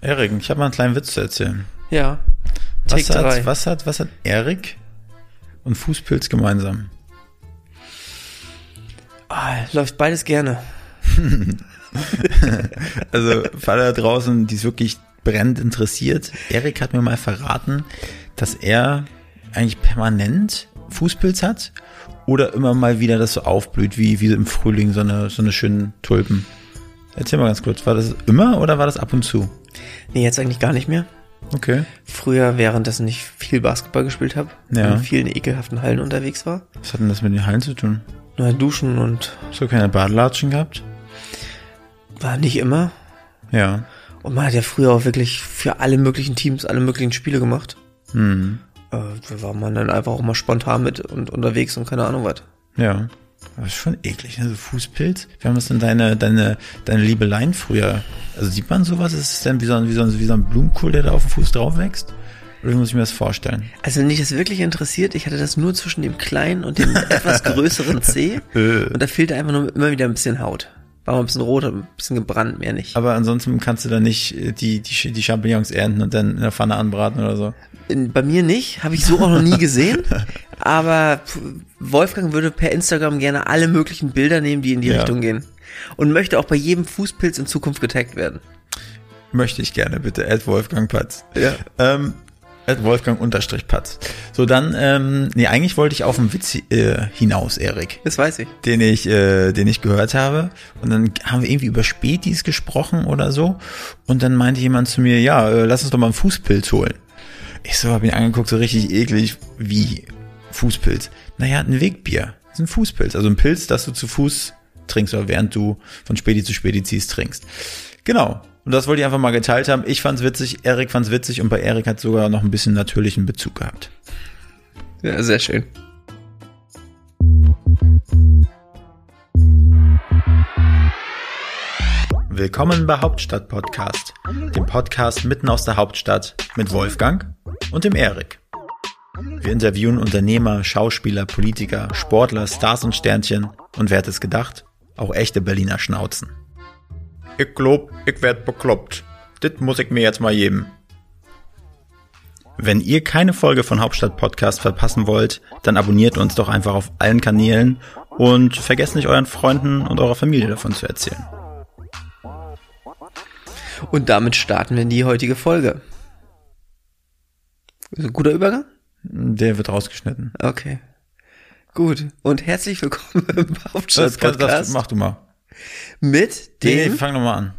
Erik, ich habe mal einen kleinen Witz zu erzählen. Ja. Was Take hat, was hat, was hat Erik und Fußpilz gemeinsam? Ah, läuft beides gerne. Also, für alle da draußen, die es wirklich brennend interessiert, Erik hat mir mal verraten, dass er eigentlich permanent Fußpilz hat oder immer mal wieder das so aufblüht, wie, wie im Frühling so eine, so eine schönen Tulpen. Erzähl mal ganz kurz, war das immer oder war das ab und zu? Nee, jetzt eigentlich gar nicht mehr. Okay. Früher, währenddessen ich viel Basketball gespielt habe Ja. in vielen ekelhaften Hallen unterwegs war. Was hat denn das mit den Hallen zu tun? Nur duschen und Hast du keine Badelatschen gehabt? war nicht immer. Ja. Und man hat ja früher auch wirklich für alle möglichen Teams alle möglichen Spiele gemacht. Hm. Äh, da war man dann einfach auch mal spontan mit und unterwegs und keine Ahnung was. Ja. Aber ist schon eklig, ne? So Fußpilz. Wir haben das denn deine, deine, deine Liebeleien früher. Also sieht man sowas? Ist es denn wie so ein, wie so ein, wie so ein Blumenkohl, der da auf dem Fuß drauf wächst? Oder muss ich mir das vorstellen? Also wenn dich das wirklich interessiert, ich hatte das nur zwischen dem kleinen und dem etwas größeren C. Äh. Und da fehlte einfach nur immer wieder ein bisschen Haut. War mal ein bisschen rot ein bisschen gebrannt, mehr nicht. Aber ansonsten kannst du da nicht äh, die, die, die Champignons ernten und dann in der Pfanne anbraten oder so. Bei mir nicht, habe ich so auch noch nie gesehen. Aber Wolfgang würde per Instagram gerne alle möglichen Bilder nehmen, die in die Ja. Richtung gehen. Und möchte auch bei jedem Fußpilz in Zukunft getaggt werden. Möchte ich gerne, bitte. Ed Wolfgang Patz. Ja. Ähm, Ed Wolfgang unterstrich Patz. So, dann, ähm, nee, eigentlich wollte ich auf einen Witz äh, hinaus, Erik. Das weiß ich. den ich, äh, den ich gehört habe. Und dann haben wir irgendwie über Spätis gesprochen oder so. Und dann meinte jemand zu mir, ja, äh, lass uns doch mal einen Fußpilz holen. Ich so, hab ihn angeguckt, so richtig eklig, wie Fußpilz. Naja, ein Wegbier. Das ist ein Fußpilz. Also ein Pilz, das du zu Fuß trinkst oder während du von Späti zu Späti ziehst, trinkst. Genau. Und das wollte ich einfach mal geteilt haben. Ich fand's witzig, Erik fand's witzig und bei Erik hat sogar noch ein bisschen natürlichen Bezug gehabt. Ja, sehr schön. Willkommen bei Hauptstadt Podcast, dem Podcast mitten aus der Hauptstadt mit Wolfgang und dem Erik. Wir interviewen Unternehmer, Schauspieler, Politiker, Sportler, Stars und Sternchen und wer hätte es gedacht, auch echte Berliner Schnauzen. Ich glaub, ich werd bekloppt. Dit muss ich mir jetzt mal geben. Wenn ihr keine Folge von Hauptstadt Podcast verpassen wollt, dann abonniert uns doch einfach auf allen Kanälen und vergesst nicht euren Freunden und eurer Familie davon zu erzählen. Und damit starten wir in die heutige Folge. Guter Übergang? Der wird rausgeschnitten. Okay. Gut. Und herzlich willkommen im Das, das, Hauptstadt-Podcast mach du mal. Mit Nee, dem... fang nochmal an.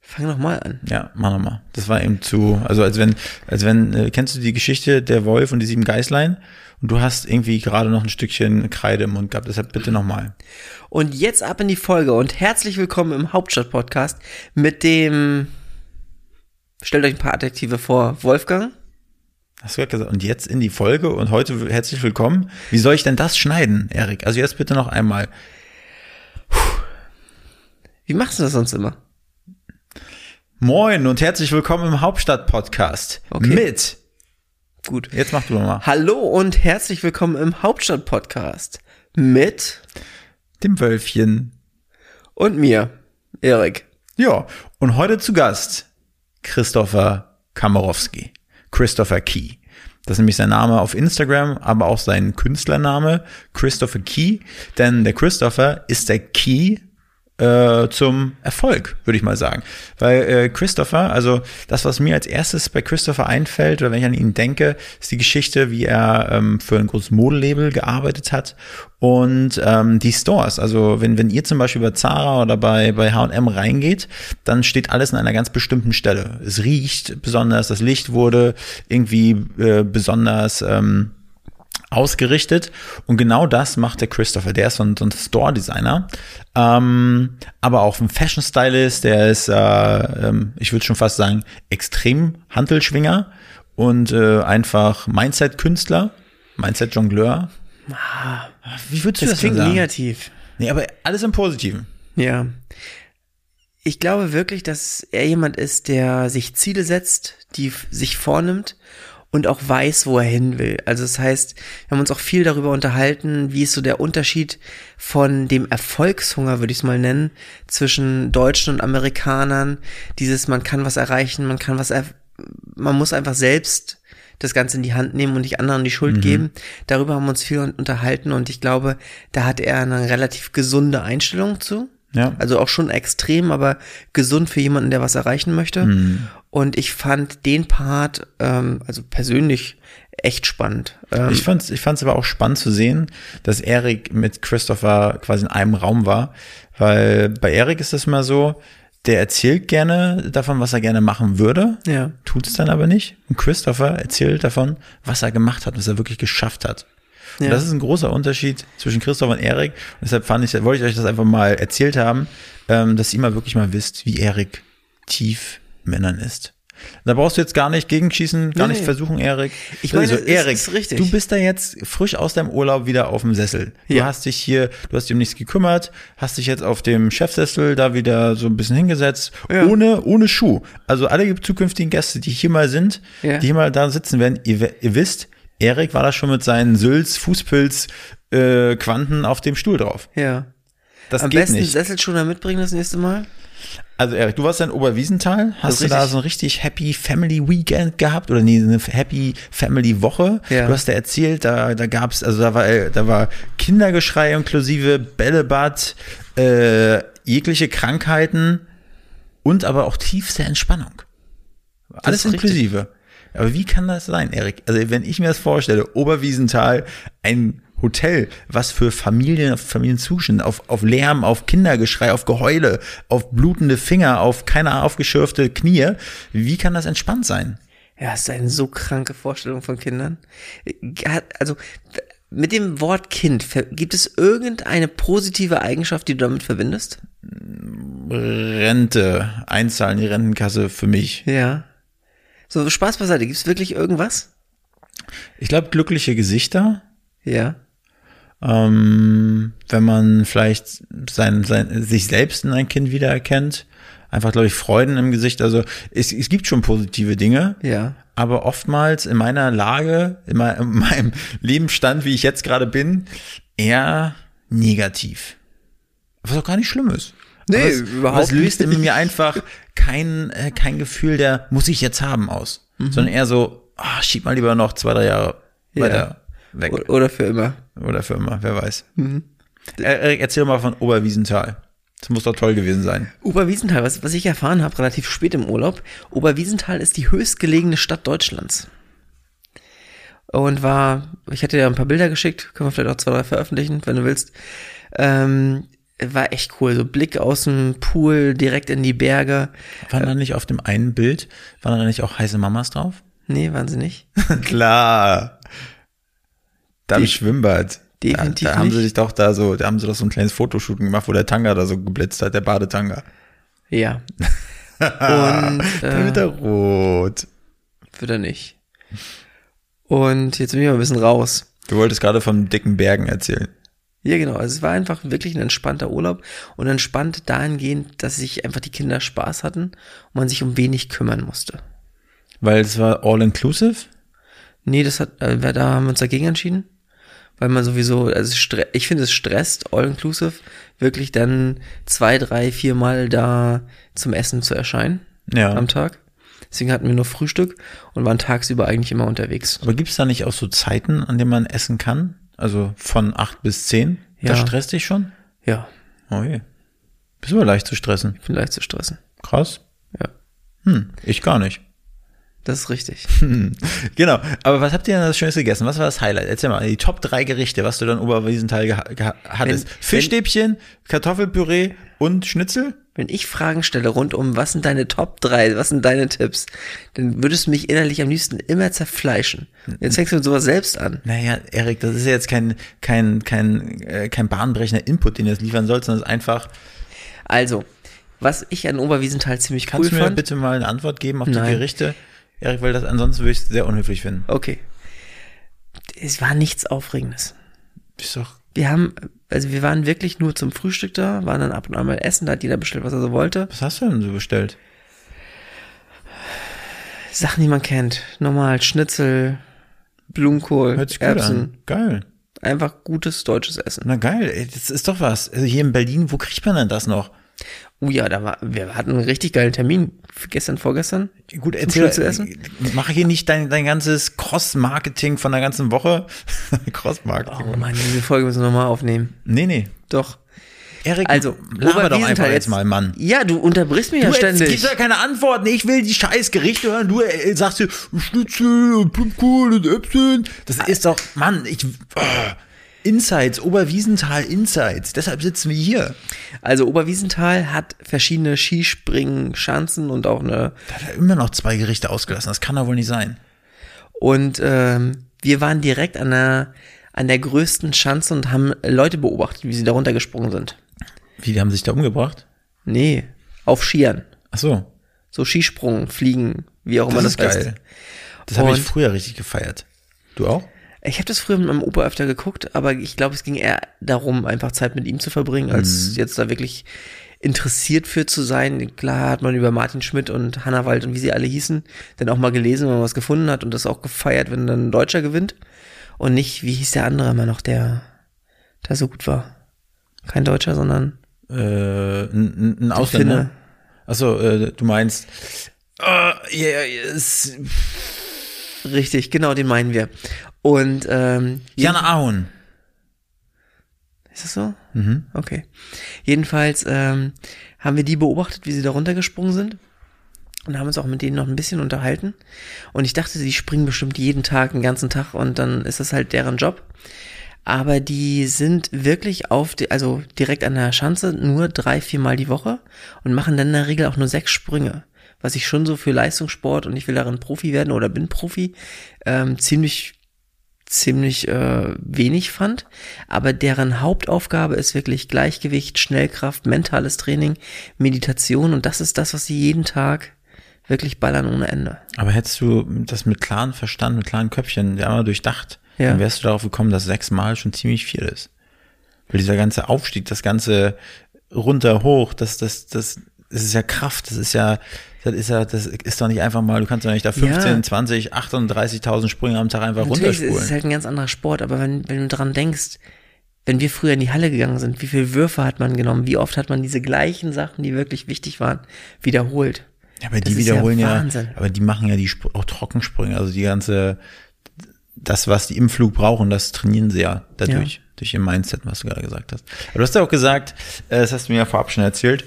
Fang noch mal an. Ja, mach nochmal. Das war eben zu, also als wenn, als wenn, äh, kennst du die Geschichte der Wolf und die sieben Geißlein? Und du hast irgendwie gerade noch ein Stückchen Kreide im Mund gehabt, deshalb bitte nochmal. Und jetzt ab in die Folge und herzlich willkommen im Hauptstadt-Podcast mit dem... Stellt euch ein paar Adjektive vor. Wolfgang? Hast du gerade gesagt, und jetzt in die Folge und heute herzlich willkommen. Wie soll ich denn das schneiden, Erik? Also jetzt bitte noch einmal. Wie machst du das sonst immer? Moin und herzlich willkommen im Hauptstadt-Podcast. Okay. Mit. Gut. Jetzt mach du nochmal. Hallo und herzlich willkommen im Hauptstadt-Podcast mit Dem Wölfchen. und mir, Erik. Ja, und heute zu Gast Christopher Kamarowski. Christopher Key. Das ist nämlich sein Name auf Instagram, aber auch sein Künstlername Christopher Key. Denn der Christopher ist der Key äh, zum Erfolg, würde ich mal sagen. Weil äh, Christopher, also das, was mir als erstes bei Christopher einfällt, oder wenn ich an ihn denke, ist die Geschichte, wie er ähm, für ein großes Modelabel gearbeitet hat und ähm, die Stores. Also wenn, wenn ihr zum Beispiel bei Zara oder bei, bei H&M reingeht, dann steht alles an einer ganz bestimmten Stelle. Es riecht besonders, das Licht wurde irgendwie äh, besonders ähm, ausgerichtet. Und genau das macht der Christopher. Der ist so ein, so ein Store-Designer, ähm, aber auch ein Fashion-Stylist. Der ist, äh, ähm, ich würde schon fast sagen, extrem Handelschwinger und äh, einfach Mindset-Künstler, Mindset-Jongleur. Wie würdest du Das das, klingt sagen? negativ. Nee, aber alles im Positiven. Ja. Ich glaube wirklich, dass er jemand ist, der sich Ziele setzt, die sich vornimmt und auch weiß, wo er hin will. Also das heißt, wir haben uns auch viel darüber unterhalten, wie ist so der Unterschied von dem Erfolgshunger, würde ich es mal nennen, zwischen Deutschen und Amerikanern. Dieses, man kann was erreichen, man kann was, er man muss einfach selbst das Ganze in die Hand nehmen und nicht anderen die Schuld mhm. geben. Darüber haben wir uns viel unterhalten und ich glaube, da hat er eine relativ gesunde Einstellung zu. Ja. Also auch schon extrem, aber gesund für jemanden, der was erreichen möchte. Mhm. Und ich fand den Part, ähm, also persönlich, echt spannend. Ähm, ich fand es ich fand's aber auch spannend zu sehen, dass Erik mit Christopher quasi in einem Raum war, weil bei Erik ist das mal so, der erzählt gerne davon, was er gerne machen würde, ja. tut es dann aber nicht. Und Christopher erzählt davon, was er gemacht hat, was er wirklich geschafft hat. Ja. das ist ein großer Unterschied zwischen Christoph und Erik. Und deshalb fand ich, wollte ich euch das einfach mal erzählt haben, ähm, dass ihr mal wirklich mal wisst, wie Erik tief Männern ist. Da brauchst du jetzt gar nicht gegenschießen, gar nee. nicht versuchen, Erik. Ich meine, also, Erik, du bist da jetzt frisch aus deinem Urlaub wieder auf dem Sessel. Du ja. hast dich hier, du hast dich um nichts gekümmert, hast dich jetzt auf dem Chefsessel da wieder so ein bisschen hingesetzt, ja. ohne, ohne Schuh. Also alle zukünftigen Gäste, die hier mal sind, ja. die hier mal da sitzen werden, ihr, ihr wisst, Erik war da schon mit seinen Sülz, Fußpilz, äh, Quanten auf dem Stuhl drauf. Ja. Das Am geht besten nicht. Sesselschuhe mitbringen das nächste Mal. Also Erik, du warst ja in Oberwiesenthal, hast du da so ein richtig Happy Family Weekend gehabt oder nee, eine Happy Family Woche? Ja. Du hast ja erzählt, da, da gab's, also da war, da war Kindergeschrei inklusive Bällebad, äh, jegliche Krankheiten und aber auch tiefste Entspannung. Alles inklusive. Aber wie kann das sein, Erik? Also wenn ich mir das vorstelle, Oberwiesenthal, ein Hotel, was für Familien, zuschauen, auf, auf Lärm, auf Kindergeschrei, auf Geheule, auf blutende Finger, auf keine aufgeschürfte Knie. Wie kann das entspannt sein? Ja, es ist eine so kranke Vorstellung von Kindern. Also, mit dem Wort Kind, gibt es irgendeine positive Eigenschaft, die du damit verbindest? Rente, einzahlen, die Rentenkasse für mich. Ja. So, Spaß beiseite, gibt es wirklich irgendwas? Ich glaube, glückliche Gesichter. Ja. Ähm, wenn man vielleicht sein, sein, sich selbst in ein Kind wiedererkennt. Einfach, glaube ich, Freuden im Gesicht. Also es, es gibt schon positive Dinge. Ja. Aber oftmals in meiner Lage, in, mein, in meinem Lebensstand, wie ich jetzt gerade bin, eher negativ. Was auch gar nicht schlimm ist. Nee, was, überhaupt was löst in mir einfach kein, äh, kein Gefühl der muss ich jetzt haben aus. Mhm. Sondern eher so, ah, schieb mal lieber noch zwei, drei Jahre weiter ja. weg. Oder für immer. Oder für immer, wer weiß. Mhm. Erik, erzähl mal von Oberwiesenthal. Das muss doch toll gewesen sein. Oberwiesenthal, was, was ich erfahren habe, relativ spät im Urlaub. Oberwiesenthal ist die höchstgelegene Stadt Deutschlands. Und war, ich hatte dir ein paar Bilder geschickt, können wir vielleicht auch zwei, drei veröffentlichen, wenn du willst. Ähm, war echt cool. So Blick aus dem Pool direkt in die Berge. Waren da nicht auf dem einen Bild, waren da nicht auch heiße Mamas drauf? Nee, waren sie nicht. Klar. Da im Schwimmbad. Definitiv. Da, da haben sie sich doch da so, da haben sie doch so ein kleines Fotoshooting gemacht, wo der Tanga da so geblitzt hat, der Badetanga. Ja. Und äh, wird er rot. Wird er nicht. Und jetzt bin ich mal ein bisschen raus. Du wolltest gerade von dicken Bergen erzählen. Ja, genau. Also es war einfach wirklich ein entspannter Urlaub und entspannt dahingehend, dass sich einfach die Kinder Spaß hatten und man sich um wenig kümmern musste. Weil es war all inclusive? Nee, das hat, äh, da haben wir uns dagegen entschieden. Weil man sowieso, also ich finde es stresst, all inclusive, wirklich dann zwei, drei, vier Mal da zum Essen zu erscheinen ja. am Tag. Deswegen hatten wir nur Frühstück und waren tagsüber eigentlich immer unterwegs. Aber gibt es da nicht auch so Zeiten, an denen man essen kann? Also von acht bis zehn? Ja. Das stresst dich schon? Ja. Oh je. Bist du aber leicht zu stressen? Ich bin leicht zu stressen. Krass. Ja. Hm, ich gar nicht. Das ist richtig. genau. Aber was habt ihr denn das Schönste gegessen? Was war das Highlight? Erzähl mal, die Top drei Gerichte, was du dann Oberwiesenthal hattest. Wenn, Fischstäbchen, Kartoffelpüree und Schnitzel? Wenn ich Fragen stelle rund um, was sind deine Top drei, was sind deine Tipps, dann würdest du mich innerlich am liebsten immer zerfleischen. Jetzt fängst du mit sowas selbst an. Naja, Erik, das ist ja jetzt kein, kein, kein, äh, kein bahnbrechender Input, den du jetzt liefern sollst, sondern es ist einfach. Also, was ich an Oberwiesenthal ziemlich Kannst cool fand. Kannst du mir bitte mal eine Antwort geben auf Nein. die Gerichte? Erik, weil das ansonsten würde ich es sehr unhöflich finden. Okay. Es war nichts Aufregendes. Ist doch. Wir haben, also wir waren wirklich nur zum Frühstück da, waren dann ab und an mal essen, da hat jeder bestellt, was er so wollte. Was hast du denn so bestellt? Sachen, die man kennt. Normal Schnitzel, Blumenkohl, Hört sich gut Erbsen. an. Geil. Einfach gutes deutsches Essen. Na geil, ey, das ist doch was. Also hier in Berlin, wo kriegt man denn das noch? Oh ja, da war, wir hatten einen richtig geilen Termin. Gestern, vorgestern. Gut, erzähl, Schnitzel mach hier nicht dein, dein ganzes Cross-Marketing von der ganzen Woche. Cross-Marketing. Oh Mann, diese Folge müssen wir nochmal aufnehmen. Nee, nee. Doch. Erik, Also, laber doch einfach jetzt mal, Mann. Ja, du unterbrichst mich Du ja ständig. gibst ja keine Antworten. Ich will die scheiß Gerichte hören. Du äh, sagst hier Schnitzel und Blumenkohl und Äpfel. Das ist doch, Mann, ich, oh, Insights, Oberwiesenthal Insights. Deshalb sitzen wir hier. Also Oberwiesenthal hat verschiedene Skispringen, Schanzen und auch eine Da hat er immer noch zwei Gerichte ausgelassen. Das kann doch wohl nicht sein. und ähm, wir waren direkt an der an der größten Schanze und haben Leute beobachtet, wie sie da runtergesprungen sind. Wie, die haben sich da umgebracht? Nee, auf Skiern. Ach so. So Skisprung, Fliegen, wie auch immer Das das, ist heißt. geil. Das habe ich früher richtig gefeiert. Du auch? Ich habe das früher mit meinem Opa öfter geguckt, aber ich glaube, es ging eher darum, einfach Zeit mit ihm zu verbringen, als Mhm. jetzt da wirklich interessiert für zu sein. Klar hat man über Martin Schmidt und Hannawald und wie sie alle hießen, dann auch mal gelesen, wenn man was gefunden hat und das auch gefeiert, wenn dann ein Deutscher gewinnt. Und nicht, wie hieß der andere immer noch, der da so gut war. Kein Deutscher, sondern Äh, ein, ein. Ausländer. Achso, äh, du meinst. Äh, ja, ja, es- Richtig, genau, den meinen wir. Und ähm, Jan Ahun. Ist das so? Mhm. Okay. Jedenfalls ähm, haben wir die beobachtet, wie sie da runtergesprungen sind. Und haben uns auch mit denen noch ein bisschen unterhalten. Und ich dachte, die springen bestimmt jeden Tag, den ganzen Tag und dann ist das halt deren Job. Aber die sind wirklich auf, die, also direkt an der Schanze nur drei, viermal die Woche und machen dann in der Regel auch nur sechs Sprünge. Was ich schon so für Leistungssport und ich will darin Profi werden oder bin Profi, ähm, ziemlich ziemlich äh, wenig fand. Aber deren Hauptaufgabe ist wirklich Gleichgewicht, Schnellkraft, mentales Training, Meditation und das ist das, was sie jeden Tag wirklich ballern ohne Ende. Aber hättest du das mit klaren Verstand, mit klaren Köpfchen einmal durchdacht, Ja. dann wärst du darauf gekommen, dass sechsmal schon ziemlich viel ist. Weil dieser ganze Aufstieg, das ganze runter, hoch, das, das, das, das ist ja Kraft, das ist ja, das ist ja, das ist doch nicht einfach mal, du kannst doch nicht da 15, Ja. 20, 38.000 Sprünge am Tag einfach Natürlich ist es runterspulen. halt ein ganz anderer Sport, aber wenn, wenn du dran denkst, wenn wir früher in die Halle gegangen sind, wie viele Würfe hat man genommen, wie oft hat man diese gleichen Sachen, die wirklich wichtig waren, wiederholt. Ja, aber Das die ist ja wiederholen ja, Wahnsinn. aber die machen ja die auch Trockensprünge, also die ganze, das, was die im Flug brauchen, das trainieren sie ja dadurch, durch ihr Mindset, was du gerade gesagt hast. Aber du hast ja auch gesagt, äh, das hast du mir ja vorab schon erzählt,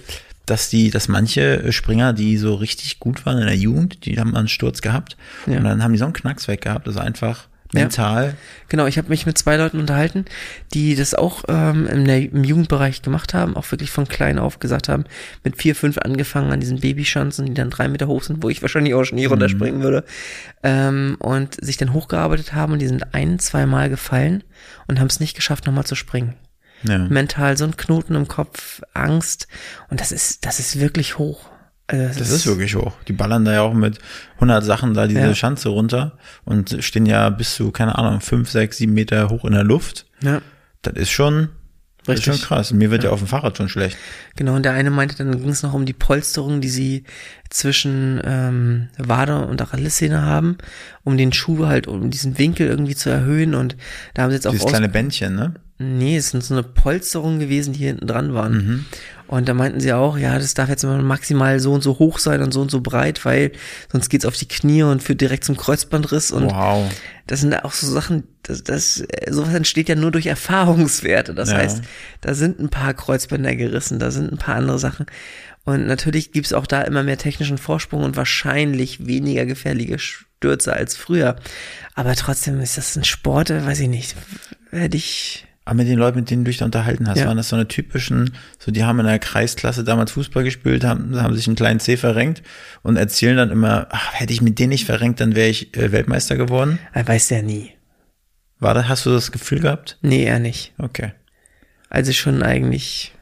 dass die, dass manche Springer, die so richtig gut waren in der Jugend, die haben einen Sturz gehabt Ja. und dann haben die so einen Knacks weg gehabt, also einfach mental. Genau, ich habe mich mit zwei Leuten unterhalten, die das auch ähm, im, im Jugendbereich gemacht haben, auch wirklich von klein auf gesagt haben, mit vier, fünf angefangen an diesen Babyschanzen, die dann drei Meter hoch sind, wo ich wahrscheinlich auch schon nie runterspringen würde, ähm, und sich dann hochgearbeitet haben und die sind ein, zwei Mal gefallen und haben es nicht geschafft, nochmal zu springen. Ja. Mental so ein Knoten im Kopf, Angst und das ist, das ist wirklich hoch. Also Das ist wirklich hoch. Die ballern da ja auch mit 100 Sachen da diese Ja. Schanze runter und stehen ja bis zu, keine Ahnung, 5, 6, 7 Meter hoch in der Luft. Ja, Das ist schon, das ist schon Richtig. krass. Mir wird ja. auf dem Fahrrad schon schlecht. Genau, und der eine meinte, dann ging es noch um die Polsterung, die sie zwischen ähm, Wade und Achillessehne haben, um den Schuh halt, um diesen Winkel irgendwie zu erhöhen. Und da haben sie jetzt auch Dieses kleine Bändchen, ne? Nee, es sind so eine Polsterung gewesen, die hinten dran waren. Mhm. Und da meinten sie auch, ja, das darf jetzt immer maximal so und so hoch sein und so und so breit, weil sonst geht's auf die Knie und führt direkt zum Kreuzbandriss. Und Wow. das sind auch so Sachen, das, das, sowas entsteht ja nur durch Erfahrungswerte. Das Ja. heißt, da sind ein paar Kreuzbänder gerissen, da sind ein paar andere Sachen. Und natürlich gibt's auch da immer mehr technischen Vorsprung und wahrscheinlich weniger gefährliche Stürze als früher. Aber trotzdem ist das ein Sport, weiß ich nicht, hätte ich, Aber mit den Leuten, mit denen du dich da unterhalten hast, Ja. waren das so eine typischen, so die haben in der Kreisklasse damals Fußball gespielt, haben, haben sich einen kleinen C verrenkt und erzählen dann immer, ach, hätte ich mit denen nicht verrenkt, dann wäre ich äh, Weltmeister geworden. er weiß ja nie. War das, hast du das Gefühl gehabt? Nee, er nicht. Okay. Also schon eigentlich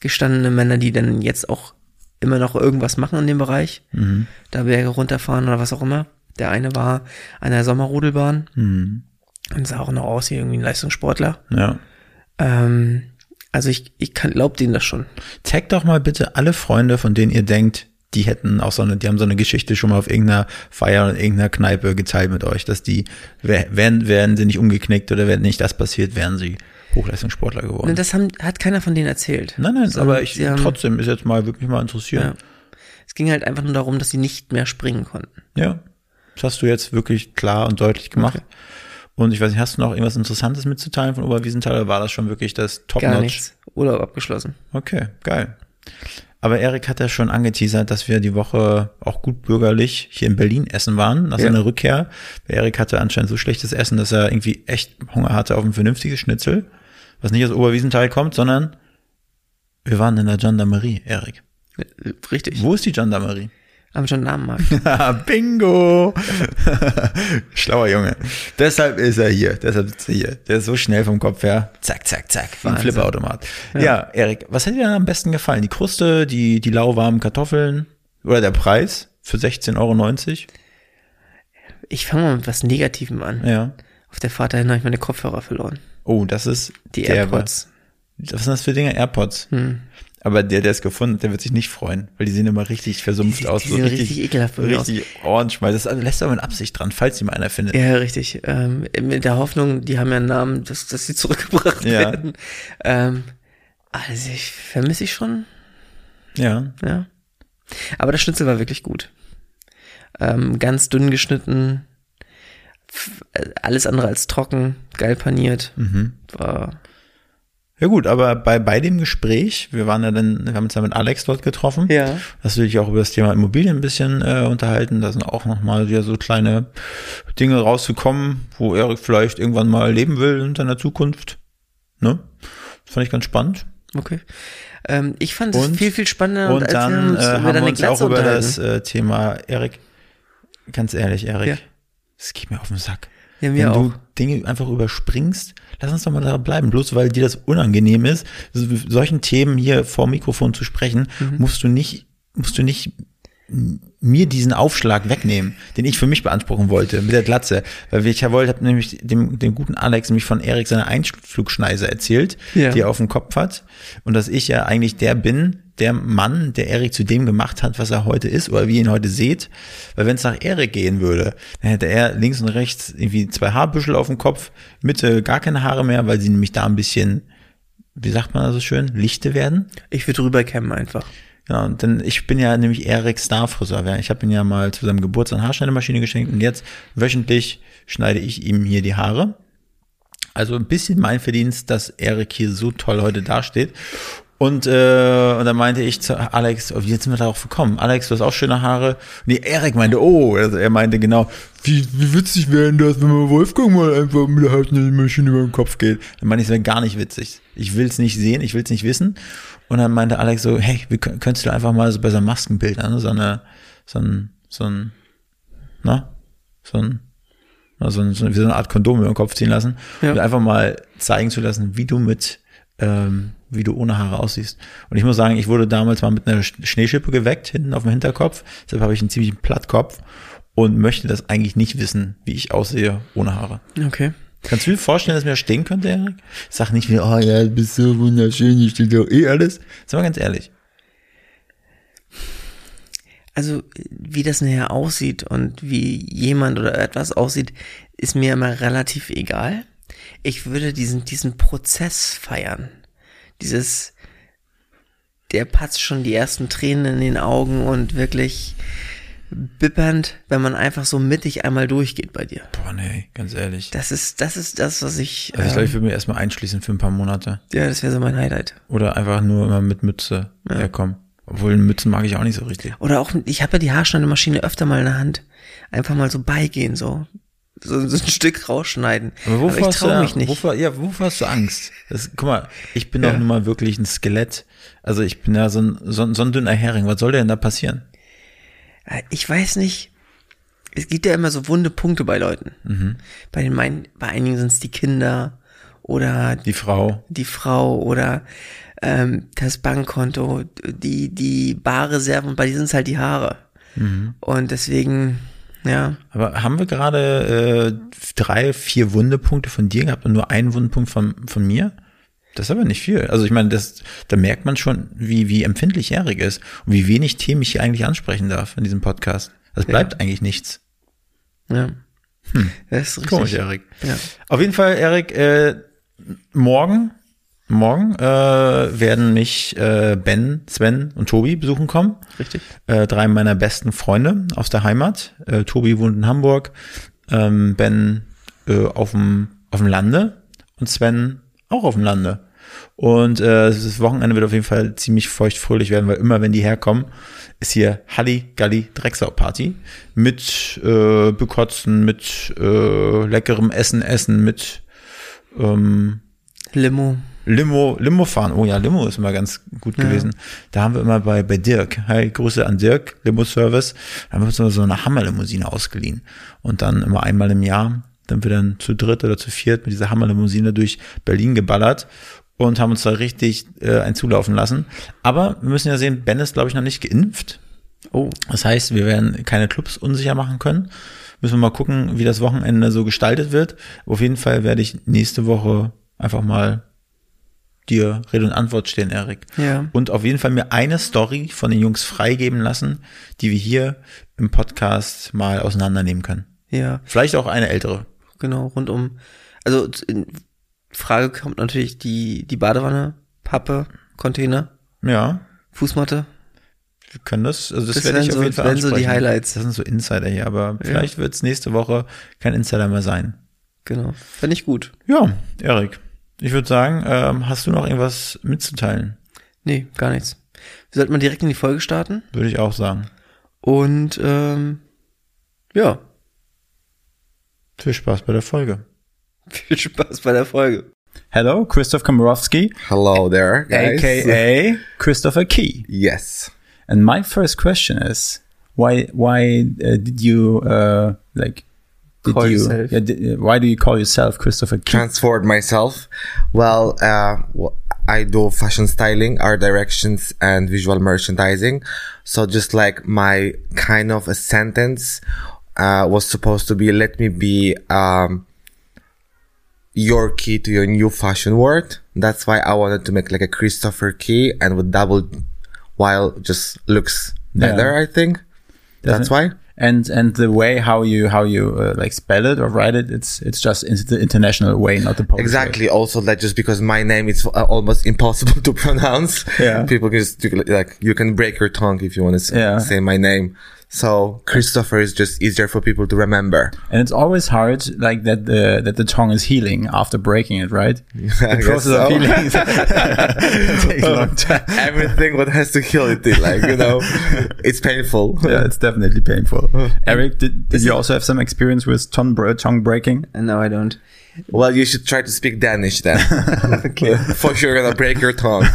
gestandene Männer, die dann jetzt auch immer noch irgendwas machen in dem Bereich. Mhm. Da Berge runterfahren oder was auch immer. Der eine war an der Sommerrodelbahn Mhm. Und sah auch noch aus wie irgendwie ein Leistungssportler. Ja. Ähm, also ich, ich kann, glaub denen das schon. Tag doch mal bitte alle Freunde, von denen ihr denkt, die hätten auch so eine, die haben so eine Geschichte schon mal auf irgendeiner Feier oder in irgendeiner Kneipe geteilt mit euch, dass die, wären, wären sie nicht umgeknickt oder wäre nicht das passiert, wären sie Hochleistungssportler geworden. Das haben, hat keiner von denen erzählt. Nein, nein, Sondern aber ich trotzdem ist jetzt mal wirklich mal interessiert. Ja. Es ging halt einfach nur darum, dass sie nicht mehr springen konnten. Ja. Das hast du jetzt wirklich klar und deutlich gemacht. Okay. Und ich weiß nicht, hast du noch irgendwas Interessantes mitzuteilen von Oberwiesenthal oder war das schon wirklich das Gar Top-Notch? nichts. Urlaub abgeschlossen. Okay, geil. Aber Erik hat ja schon angeteasert, dass wir die Woche auch gut bürgerlich hier in Berlin essen waren, nach Ja. seiner Rückkehr. Erik hatte anscheinend so schlechtes Essen, dass er irgendwie echt Hunger hatte auf ein vernünftiges Schnitzel, was nicht aus Oberwiesenthal kommt, sondern wir waren in der Gendarmerie, Erik. Richtig. Wo ist die Gendarmerie? Am Gendarmenmarkt. Bingo! Schlauer Junge. Deshalb ist er hier. Deshalb sitzt er hier. Der ist so schnell vom Kopf her. Zack, zack, zack. Wie ein. Flipperautomat. Ja. Erik, was hat dir denn am besten gefallen? Die Kruste, die, die lauwarmen Kartoffeln oder der Preis für 16,90 Euro? Ich fange mal mit was Negativem an. Ja. Auf der Fahrt dahin habe ich meine Kopfhörer verloren. Oh, das ist Die. AirPods. Was sind das für Dinge? AirPods. Hm. Aber der, der es gefunden hat, der wird sich nicht freuen, weil die sehen immer richtig versumpft Die- aus. die sehen richtig ekelhaft bei mir Richtig orange. Das lässt aber mit Absicht dran, falls die mal einer findet. Ja, richtig. Ähm, mit der Hoffnung, die haben ja einen Namen, dass, dass sie zurückgebracht Ja. werden. Ähm, also ich vermisse ich schon, Ja. ja. Aber das Schnitzel war wirklich gut. Ähm, ganz dünn geschnitten, äh, alles andere als trocken, geil paniert. Mhm. War, Ja gut, aber bei, bei dem Gespräch, wir waren ja dann, wir haben uns ja mit Alex dort getroffen. ja. Hast du dich auch über das Thema Immobilien ein bisschen äh, unterhalten. Da sind auch nochmal wieder so kleine Dinge rausgekommen, wo Erik vielleicht irgendwann mal leben will in seiner Zukunft. Ne? Das fand ich ganz spannend. Okay. Ähm, ich fand es Und- viel, viel spannender, Und wir dann äh, haben wir uns auch über das äh, Thema, Erik, ganz ehrlich, Erik, Ja. das geht mir auf den Sack. Ja, Wenn mir du auch. Dinge einfach überspringst, lass uns doch mal da bleiben. Bloß weil dir das unangenehm ist, so- solchen Themen hier vor Mikrofon zu sprechen, Mhm. musst du nicht, musst du nicht mir diesen Aufschlag wegnehmen, den ich für mich beanspruchen wollte mit der Glatze. Weil ich ja wollte, habe nämlich dem, dem guten Alex nämlich von Erik seine Einflugschneise erzählt, Ja. die er auf dem Kopf hat. Und dass ich ja eigentlich der bin, der Mann, der Erik zu dem gemacht hat, was er heute ist oder wie ihr ihn heute seht. Weil wenn es nach Erik gehen würde, dann hätte er links und rechts irgendwie zwei Haarbüschel auf dem Kopf, Mitte gar keine Haare mehr, weil sie nämlich da ein bisschen, wie sagt man das so schön, lichte werden. Ich würde rüberkämmen einfach. Ja, und dann, ich bin ja nämlich Erik Starfriseur. Ja, Ich habe ihn ja mal zu seinem Geburtstag eine Haarschneidemaschine geschenkt und jetzt wöchentlich schneide ich ihm hier die Haare. Also ein bisschen mein Verdienst, dass Erik hier so toll heute dasteht. Und, äh, und dann meinte ich zu Alex, oh, wie jetzt sind wir darauf gekommen? Alex, du hast auch schöne Haare. Nee, Erik meinte, oh, also er meinte genau, wie, wie witzig wäre denn das, wenn man Wolfgang mal einfach mit der Haarschneidemaschine über den Kopf geht. Dann meinte ich, es wäre gar nicht witzig. Ich will es nicht sehen, ich will es nicht wissen. Und dann meinte Alex so, hey, wie kön- könntest du einfach mal so bei so einem Maskenbild, ne, so eine, so ein, so ein, na, so ein, na, so, ein, so eine Art Kondom über den Kopf ziehen lassen Ja. und einfach mal zeigen zu lassen, wie du mit, ähm, wie du ohne Haare aussiehst. Und ich muss sagen, ich wurde damals mal mit einer Sch- Schneeschippe geweckt, hinten auf dem Hinterkopf. Deshalb habe ich einen ziemlichen Plattkopf und möchte das eigentlich nicht wissen, wie ich aussehe ohne Haare. Okay. Kannst du dir vorstellen, dass mir das stehen könnte, Erik? Sag nicht wie, oh ja, du bist so wunderschön, hier steht doch eh alles. Sag mal ganz ehrlich. Also, wie das nachher aussieht und wie jemand oder etwas aussieht, ist mir immer relativ egal. Ich würde diesen, diesen Prozess feiern. Dieses, der patzt schon die ersten Tränen in den Augen und wirklich bippernd, wenn man einfach so mittig einmal durchgeht bei dir. Boah, nee, ganz ehrlich. Das ist, das ist das, was ich, Also ich glaube, ich ähm, würde mir erstmal einschließen für ein paar Monate. ja, das wäre so mein Highlight. Oder einfach nur immer mit Mütze herkommen. Obwohl Mützen mag ich auch nicht so richtig. Oder auch, ich habe ja die Haarschneidemaschine öfter mal in der Hand. Einfach mal so beigehen, so. So, so ein Stück rausschneiden. Aber wovor, ich hast du, traue mich nicht. Wovor, ja, wovor hast du Angst? Das, guck mal, ich bin Ja. doch nun mal wirklich ein Skelett. Also ich bin ja so ein, so, ein- so ein dünner Hering. Was soll denn da passieren? Äh, Ich weiß nicht. Es gibt ja immer so wunde Punkte bei Leuten. Mhm. Bei den meinen, bei einigen sind es die Kinder oder Die Frau. die Frau oder ähm, das Bankkonto, die, die Barreserven und bei dir sind es halt die Haare. Mhm. Und deswegen, ja, Aber haben wir gerade äh, drei, vier Wundepunkte von dir gehabt und nur einen Wundepunkt von, von mir? Das ist aber nicht viel. Also ich meine, das, da merkt man schon, wie, wie empfindlich Erik ist und wie wenig Themen ich hier eigentlich ansprechen darf in diesem Podcast. Es bleibt ja. eigentlich nichts. Ja. Hm. Das ist richtig. Komisch, Erik. Ja. Auf jeden Fall, Erik, äh, morgen, morgen äh, werden mich äh, Ben, Sven und Tobi besuchen kommen. Richtig. Äh, drei meiner besten Freunde aus der Heimat. Äh, Tobi wohnt in Hamburg, ähm, Ben äh, auf dem auf dem Lande und Sven auch auf dem Lande. Und äh, das Wochenende wird auf jeden Fall ziemlich feuchtfröhlich werden, weil immer, wenn die herkommen, ist hier Halli Galli Drecksau Party mit äh, Bekotzen, mit äh, leckerem Essen essen, mit ähm, Limo. Limo, Limo fahren. Oh ja, Limo ist immer ganz gut ja. gewesen. Da haben wir immer bei, bei Dirk, hi, Grüße an Dirk, Limo Service, da haben wir uns so eine Hammerlimousine ausgeliehen. Und dann immer einmal im Jahr, dann wir dann zu dritt oder zu viert mit dieser Hammerlimousine durch Berlin geballert und haben uns da richtig äh, ein zulaufen lassen. Aber wir müssen ja sehen, Ben ist, glaube ich, noch nicht geimpft. Oh. Das heißt, wir werden keine Clubs unsicher machen können. Müssen wir mal gucken, wie das Wochenende so gestaltet wird. Auf jeden Fall werde ich nächste Woche einfach mal dir Rede und Antwort stehen, Erik. Ja. Und auf jeden Fall mir eine Story von den Jungs freigeben lassen, die wir hier im Podcast mal auseinandernehmen können. Ja. Vielleicht auch eine ältere. Genau, rund um, also in Frage kommt natürlich die, die Badewanne, Pappe, Container. Ja. Fußmatte. Wir können das, also das, das werde ich auf so, jeden Fall ansprechen. so die Highlights. Das sind so Insider hier, aber ja. vielleicht wird es nächste Woche kein Insider mehr sein. Genau. Fände ich gut. Ja, Erik. Ich würde sagen, ähm, hast du noch irgendwas mitzuteilen? Nee, gar nichts. Wir sollten mal direkt in die Folge starten. Würde ich auch sagen. Und ähm, ja. Viel Spaß bei der Folge. Viel Spaß bei der Folge. Hello, Christoph Komorowski. Hello there, guys. AKA Christopher Key. Yes. And my first question is, why why uh, did you uh, like call you, yourself. Yeah, did, why do you call yourself Christopher Key? Transformed myself. Well, uh, I do fashion styling, art directions, and visual merchandising. So just like my kind of a sentence uh, was supposed to be, let me be um, your key to your new fashion world. That's why I wanted to make like a Christopher key and with double while just looks better, yeah. I think. Doesn't That's why and and the way how you how you uh, like spell it or write it it's it's just in the international way not the Polish exactly way. also that just because my name is uh, almost impossible to pronounce yeah people can just like you can break your tongue if you want to yeah. say my name so Christopher is just easier for people to remember. And it's always hard, like that the that the tongue is healing after breaking it, right? the process so. of healing takes a long time. Everything what has to heal it, like you know, it's painful. Yeah, it's definitely painful. Eric, did, did you also have some experience with tongue tongue breaking? Uh, no, I don't. Well, you should try to speak Danish then. okay. For sure, you're gonna break your tongue.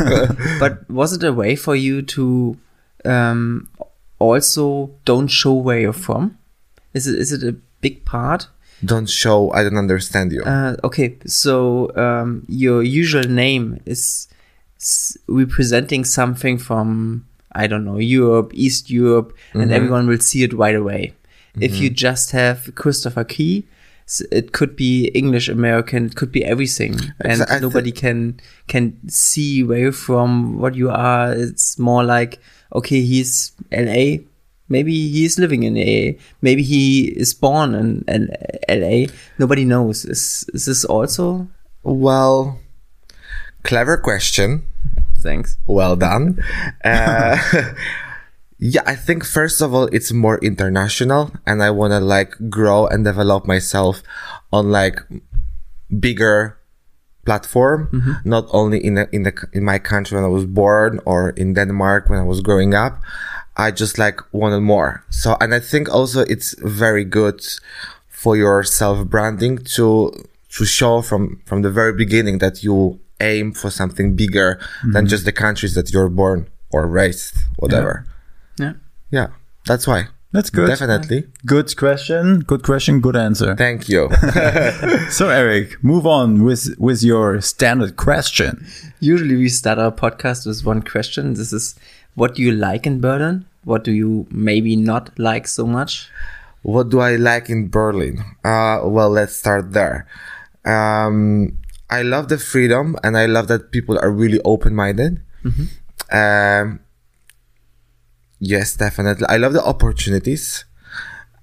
but was it a way for you to um, also don't show where you're from? Is it is it a big part? Don't show. I don't understand you. Uh, okay, so um, your usual name is representing something from I don't know Europe, East Europe, and everyone will see it right away. Mm-hmm. If you mm-hmm. just have Christopher Key, it could be English American, it could be everything, and nobody can can see where you're from, what you are. It's more like okay, he's LA. Maybe he's living in LA. Maybe he is born in, in LA. Nobody knows. Is, is this also? Well, clever question. Thanks. Well done. Uh, yeah, I think first of all, it's more international and I want to like grow and develop myself on like bigger platform, mm-hmm. not only in the, in the in my country when I was born or in Denmark when I was growing up. I just like wanted more. So, and I think also it's very good for your self branding to to show from from the very beginning that you aim for something bigger mm-hmm. than just the countries that you're born or raised, whatever. Yeah. Yeah. yeah that's why. That's good. Definitely. Good question. Good question. Good answer. Thank you. so, Eric, move on with with your standard question. Usually, we start our podcast with one question. This is, what do you like in Berlin? What do you maybe not like so much? What do I like in Berlin? Uh, well, let's start there. Um, I love the freedom and I love that people are really open minded. Um, yes, definitely. I love the opportunities.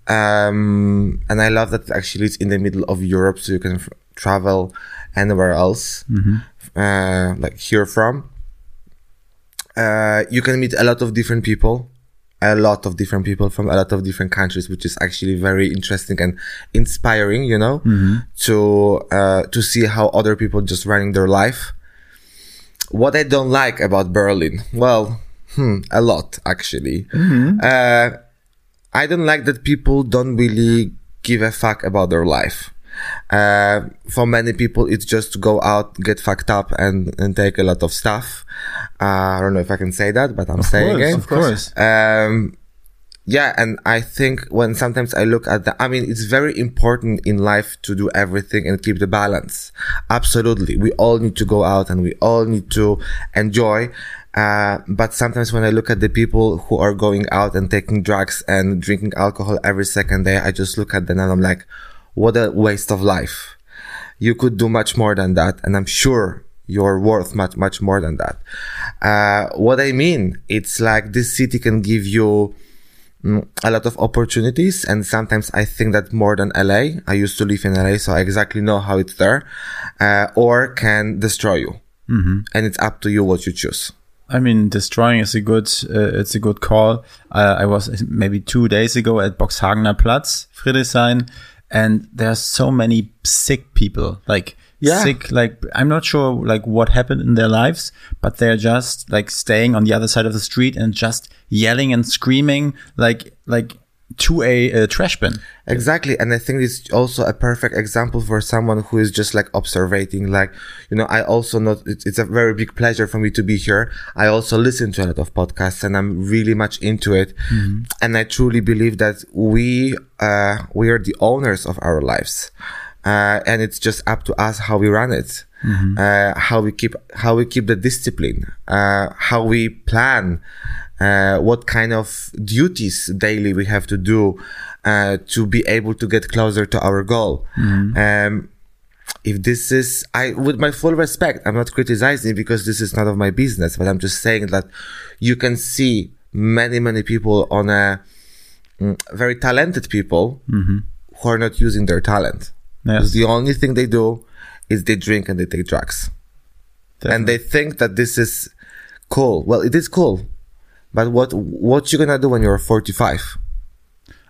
Um, and I love that actually it's in the middle of Europe, so you can f- travel anywhere else, uh, like here from. Uh, you can meet a lot of different people, a lot of different people from a lot of different countries, which is actually very interesting and inspiring, you know, to, uh, to see how other people just running their life. What I don't like about Berlin, well, hmm, a lot actually. Uh, I don't like that people don't really give a fuck about their life. Uh, for many people, it's just to go out, get fucked up, and, and take a lot of stuff. Uh, I don't know if I can say that, but I'm saying course, it. of course. Um, yeah, and I think when sometimes I look at the, I mean, it's very important in life to do everything and keep the balance. Absolutely. We all need to go out and we all need to enjoy. Uh, but sometimes when I look at the people who are going out and taking drugs and drinking alcohol every second day, I just look at them and I'm like, what a waste of life. You could do much more than that. And I'm sure you're worth much, much more than that. Uh, what I mean, it's like this city can give you mm, a lot of opportunities. And sometimes I think that more than LA. I used to live in LA, so I exactly know how it's there, uh, or can destroy you. Mm-hmm. And it's up to you what you choose. I mean, destroying is a good, uh, it's a good call. Uh, I was maybe two days ago at Boxhagener Platz, Friedrichshain, and there are so many sick people, like Yeah. sick, like, I'm not sure like what happened in their lives, but they're just like staying on the other side of the street and just yelling and screaming like, like to a, uh trash bin. Exactly. And I think it's also a perfect example for someone who is just like observating. Like, you know, I also know it's, it's a very big pleasure for me to be here. I also listen to a lot of podcasts and I'm really much into it. And I truly believe that we, uh, we are the owners of our lives. Uh, and it's just up to us how we run it. Uh, how we keep, how we keep the discipline, uh, how we plan, uh, what kind of duties daily we have to do uh, to be able to get closer to our goal. Um, if this is, I, with my full respect, I'm not criticizing because this is none of my business, but I'm just saying that you can see many, many people on a mm, very talented people who are not using their talent. Yes. The only thing they do is they drink and they take drugs and they think that this is cool. Well, it is cool, but what what you gonna do when you're 45?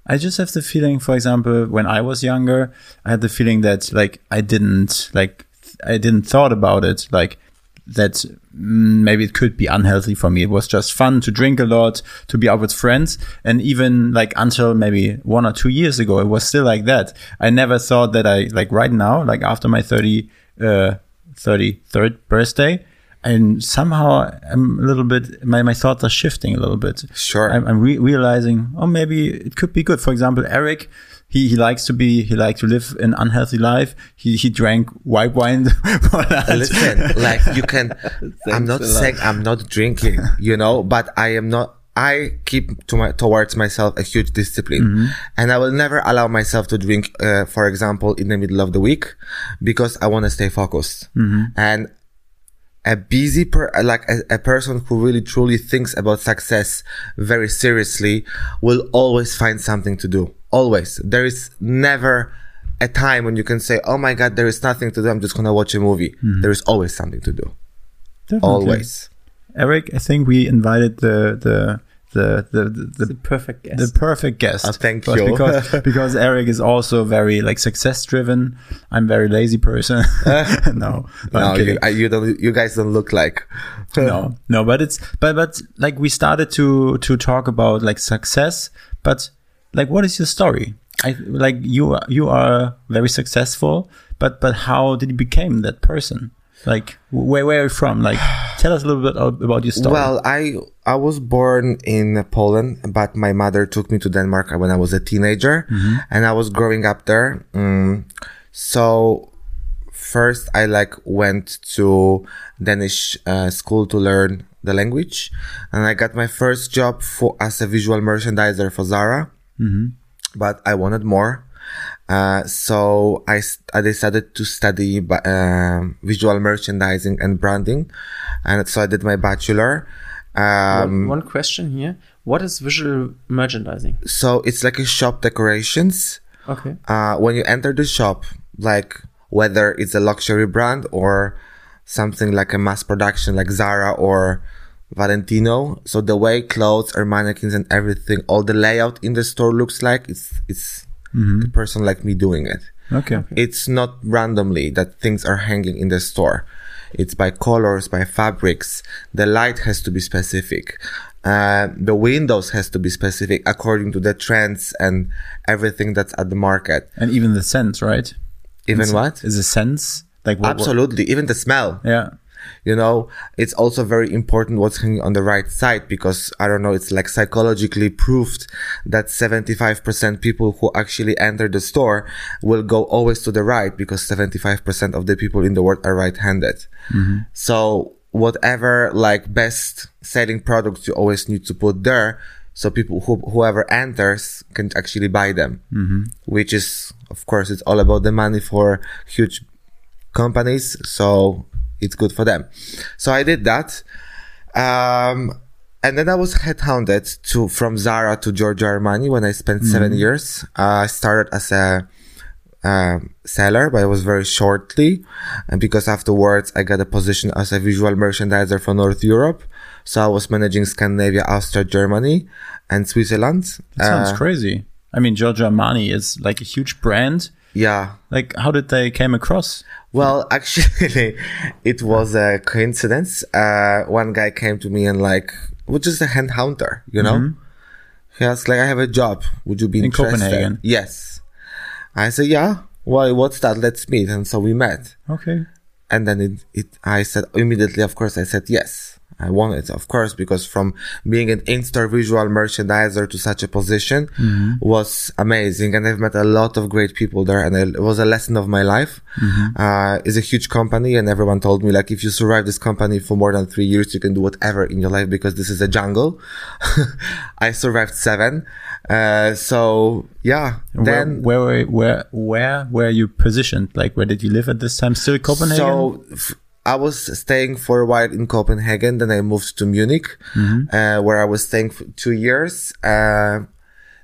I just have the feeling, for example, when I was younger, I had the feeling that like I didn't like I didn't thought about it like that mm, maybe it could be unhealthy for me. It was just fun to drink a lot, to be out with friends, and even like until maybe one or two years ago, it was still like that. I never thought that I like right now, like after my 30 uh 33rd birthday, and somehow I'm a little bit my, my thoughts are shifting a little bit. Sure. I'm, I'm re- realizing, oh, maybe it could be good. For example, Eric, he, he likes to be, he likes to live an unhealthy life. He, he drank white wine. Listen, like you can. I'm not saying I'm not drinking, you know, but I am not. I keep to my towards myself a huge discipline, Mm-hmm. and I will never allow myself to drink, uh, for example, in the middle of the week, because I want to stay focused. Mm-hmm. And a busy per like a, a person who really truly thinks about success very seriously will always find something to do. Always. There is never a time when you can say oh my god there is nothing to do. I'm just gonna watch a movie. Mm-hmm. There is always something to do. Definitely. always. Eric, I think we invited the, the, the, the, the, the perfect guest. the perfect guest. Oh, thank But you. Because, because Eric is also very like success driven. I'm very lazy person. no, no, I'm no kidding. you, you don't you guys don't look like no, no, but it's but but like we started to to talk about like success, but like what is your story? I like you are you are very successful, but but how did you become that person? Like where where are you from? Like tell us a little bit about your story. Well, I I was born in Poland, but my mother took me to Denmark when I was a teenager, and I was growing up there. Mm, so first, I like went to Danish uh, school to learn the language, and I got my first job for as a visual merchandiser for Zara. But I wanted more. Uh, so I decided to study um visual merchandising and branding. And so I did my bachelor. Um, one, one question here. What is visual merchandising? so it's like a shop decorations. Okay. uh, when you enter the shop, like whether it's a luxury brand or something like a mass production like Zara or Valentino. So the way clothes or mannequins and everything, all the layout in the store looks like it's, it's the person like me doing it. Okay. It's not randomly that things are hanging in the store. It's by colors, by fabrics. The light has to be specific. Uh, the windows has to be specific according to the trends and everything that's at the market. And even the sense, right? Even Is- what? Is a sense like what? what- Absolutely. Even the smell. yeah. You know, it's also very important what's hanging on the right side because I don't know, it's like psychologically proved that 75% people who actually enter the store will go always to the right because 75% of the people in the world are right-handed. Mm-hmm. So whatever like best selling products you always need to put there. So people who, whoever enters can actually buy them, mm-hmm. which is, of course, it's all about the money for huge companies. So it's good for them. So I did that. Um, and then I was headhunted to, from Zara to Giorgio Armani when I spent seven years. Uh, I started as a, um, seller, but it was very shortly. And because afterwards I got a position as a visual merchandiser for North Europe. So I was managing Scandinavia, Austria, Germany and Switzerland. That sounds Uh, crazy. I mean, Giorgio Armani is like a huge brand. Yeah. Like, how did they came across? Well, actually, it was a coincidence. Uh, one guy came to me and like, was just a hand hunter, you know? He asked like, I have a job. Would you be In interested? Copenhagen? Yes. I said, yeah. Why? What's that? Let's meet. And so we met. Okay. And then it, it, I said immediately, of course, I said yes. I wanted, of course, because from being an in-store visual merchandiser to such a position was amazing. And I've met a lot of great people there and it was a lesson of my life. Uh, it's a huge company and everyone told me like, if you survive this company for more than three years, you can do whatever in your life because this is a jungle. I survived seven. Uh, so yeah, then where, where, where, where were you positioned? Like, where did you live at this time? Still Copenhagen? So f- I was staying for a while in Copenhagen. Then I moved to Munich, uh, where I was staying for two years. Uh,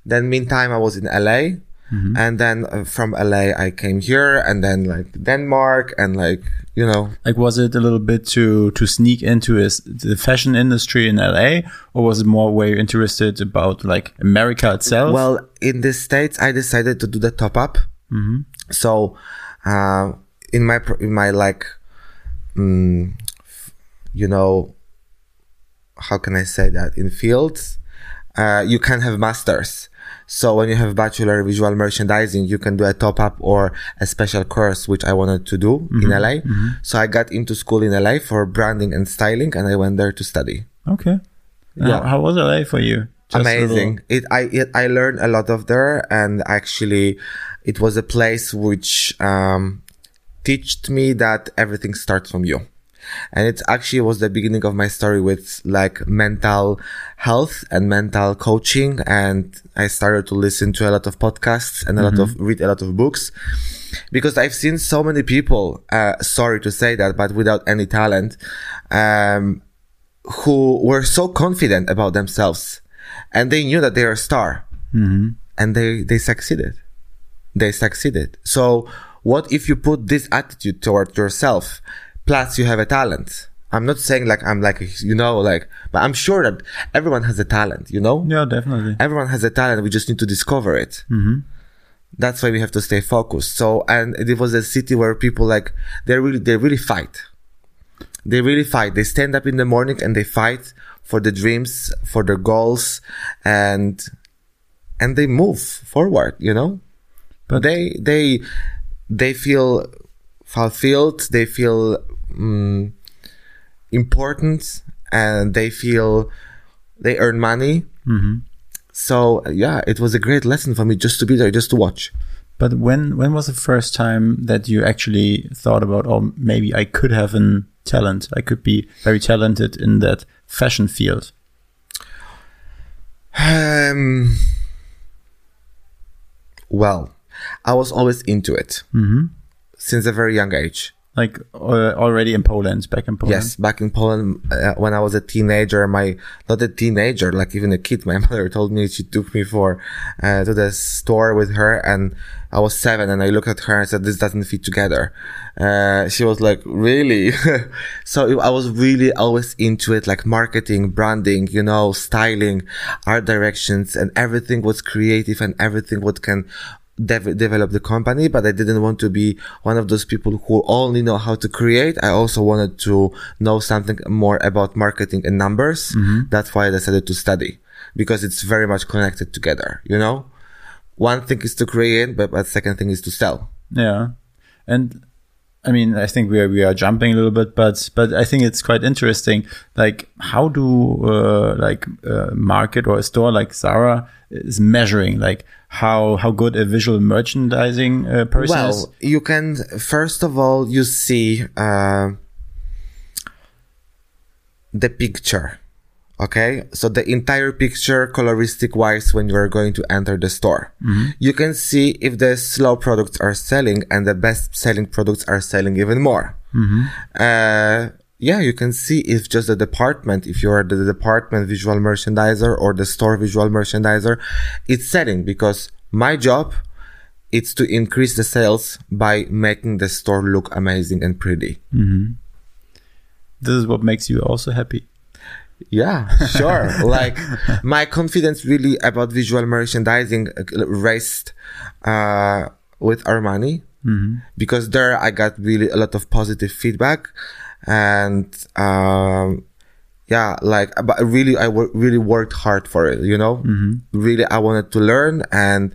then meantime, I was in LA. And then uh, from LA, I came here and then like Denmark and like, you know, like, was it a little bit to to sneak into his, the fashion industry in LA, or was it more were you interested about like America itself? Well, in the States, I decided to do the top up. So, uh, in my, in my like, mm, you know, how can I say that? In fields, uh, you can have masters. So when you have bachelor visual merchandising, you can do a top up or a special course, which I wanted to do in LA. So I got into school in LA for branding and styling and I went there to study. okay. How, Yeah. how was LA for you? Just amazing it i it, i learned a lot of there and actually it was a place which um taught me that everything starts from you. And it actually was the beginning of my story with like mental health and mental coaching. And i started to listen to a lot of podcasts and a lot of read a lot of books. Because i've seen so many people uh, sorry to say that but without any talent um who were so confident about themselves. And they knew that they are a star. And they they succeeded. They succeeded. So what if you put this attitude toward yourself? Plus you have a talent. I'm not saying like i'm like you know like but i'm sure that everyone has a talent you know? Yeah, definitely. everyone has a talent. We just need to discover it. Mm-hmm. That's why we have to stay focused. So and it was a city where people like they really they really fight. They really fight. They stand up in the morning and they fight for the dreams for their goals and and they move forward you know? But they they they feel fulfilled they feel mm, important and they feel they earn money so yeah it was a great lesson for me just to be there just to watch But when when was the first time that you actually thought about, oh, maybe I could have a talent. I could be very talented in that fashion field. Um, well, I was always into it since a very young age. Like uh, already in Poland, back in Poland. Yes, back in Poland, uh, when I was a teenager, my not a teenager, like even a kid, my mother told me she took me for uh, to the store with her, and I was seven, and I looked at her and said, "This doesn't fit together." Uh, she was like, "Really?" so I was really always into it, like marketing, branding, you know, styling, art directions, and everything was creative, and everything what can dev- develop the company, but I didn't want to be one of those people who only know how to create. I also wanted to know something more about marketing and numbers. Mm-hmm. That's why I decided to study because it's very much connected together, you know? One thing is to create, but, but second thing is to sell. Yeah, and I mean, I think we are we are jumping a little bit, but but I think it's quite interesting. Like, how do uh, like a market or a store like Zara is measuring like how how good a visual merchandising uh, person is? Well, you can first of all you see uh, the picture. Okay, so the entire picture, coloristic wise, when you are going to enter the store, mm-hmm. you can see if the slow products are selling and the best selling products are selling even more. Mm-hmm. Uh, yeah, you can see if just the department, if you are the department visual merchandiser or the store visual merchandiser, it's selling because my job it's to increase the sales by making the store look amazing and pretty. Mm-hmm. This is what makes you also happy. Yeah, sure. like my confidence really about visual merchandising uh, raised uh, with Armani because there I got really a lot of positive feedback and um, yeah, like but really I really worked hard for it. You know, really I wanted to learn and.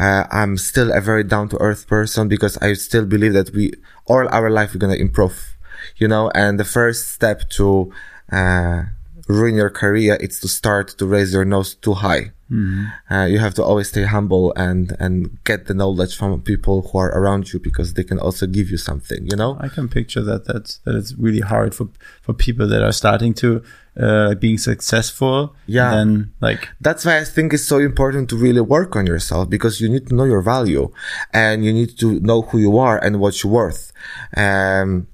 Uh, I'm still a very down to earth person because I still believe that we all our life we're gonna improve, you know. And the first step to uh, ruin your career it's to start to raise your nose too high. Uh, you have to always stay humble and and get the knowledge from people who are around you because they can also give you something, you know. I can picture that that that it's really hard for for people that are starting to uh, being successful. Yeah. And like That's why I think it's so important to really work on yourself because you need to know your value and you need to know who you are and what you're worth. Um,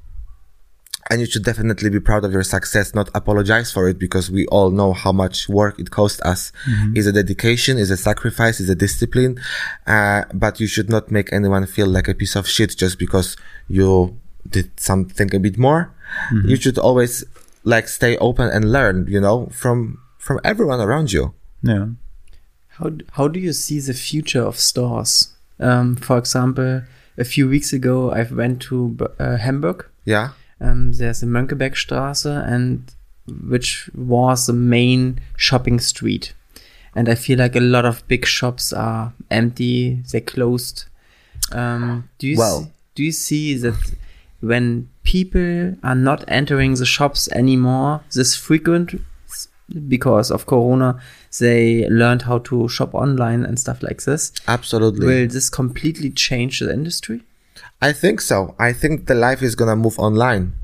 and you should definitely be proud of your success, not apologize for it because we all know how much work it cost us. Is a dedication, is a sacrifice, is a discipline. Uh, but you should not make anyone feel like a piece of shit just because you did something a bit more. You should always like stay open and learn, you know, from, from everyone around you. yeah. How how do you see the future of stores? Um, for example, a few weeks ago, I went to uh, Hamburg. Yeah. Um, there's a Mönckebergstraße, and which was the main shopping street. And I feel like a lot of big shops are empty. They're closed. Um, do you Well- do you see that when people are not entering the shops anymore this frequent because of Corona, they learned how to shop online and stuff like this. Absolutely. Will this completely change the industry? I think so. I think the life is gonna move online,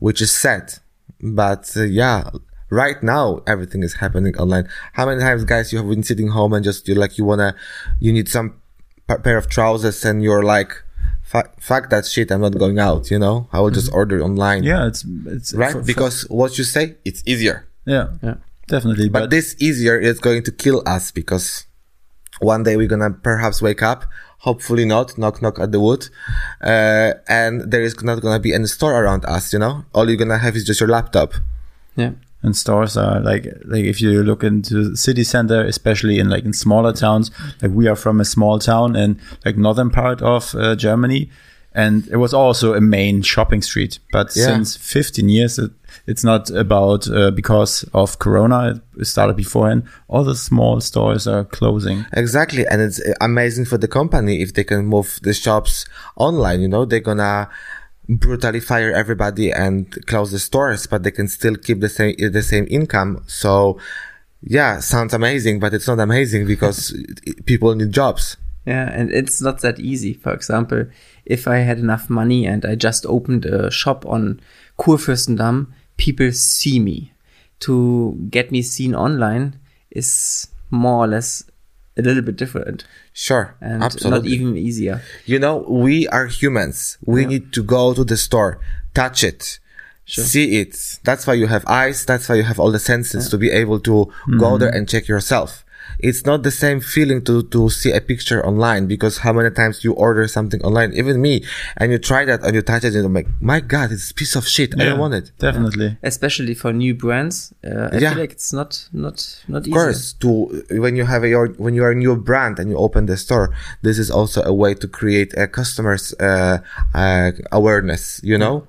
which is sad. But uh, yeah, right now everything is happening online. How many times, guys, you have been sitting home and just you're like you wanna, you need some pa- pair of trousers and you're like, fuck, fuck that shit. I'm not going out. You know, I will just order online. Yeah, it's it's Right. for- for- because what you say, it's easier. yeah, Yeah. definitely. But But, this easier is going to kill us because one day we're gonna perhaps wake up, hopefully not, knock knock at the wood, uh, and there is not gonna be any store around us. You know, all you're gonna have is just your laptop. Yeah. and stores are like like if you look into the city center especially in like in smaller towns like we are from a small town in like northern part of uh, germany and it was also a main shopping street but Yeah. since 15 years it, it's not about uh, because of corona it started beforehand all the small stores are closing Exactly, and it's uh, amazing for the company if they can move the shops online. You know, they're gonna brutally fire everybody and close the stores, but they can still keep the same the same income. So, yeah, sounds amazing, but it's not amazing because people need jobs. Yeah, and it's not that easy. For example, if I had enough money and I just opened a shop on Kurfürstendamm, people see me. To get me seen online is more or less a little bit different Sure. and Absolutely. not even easier. you know, we are humans. We need to go to the store, touch it, see it. That's why you have eyes. That's why you have all the senses to be able to go mm-hmm. there and check yourself. It's not the same feeling to, to see a picture online because how many times you order something online, even me, and you try that and you touch it and you're like, my God, it's a piece of shit. I don't want it. Definitely. especially for new brands. Uh, I Yeah. feel like it's not not not easy. Of course, to when you have a your when you are a new brand and you open the store, this is also a way to create a customers uh, uh, awareness. You know,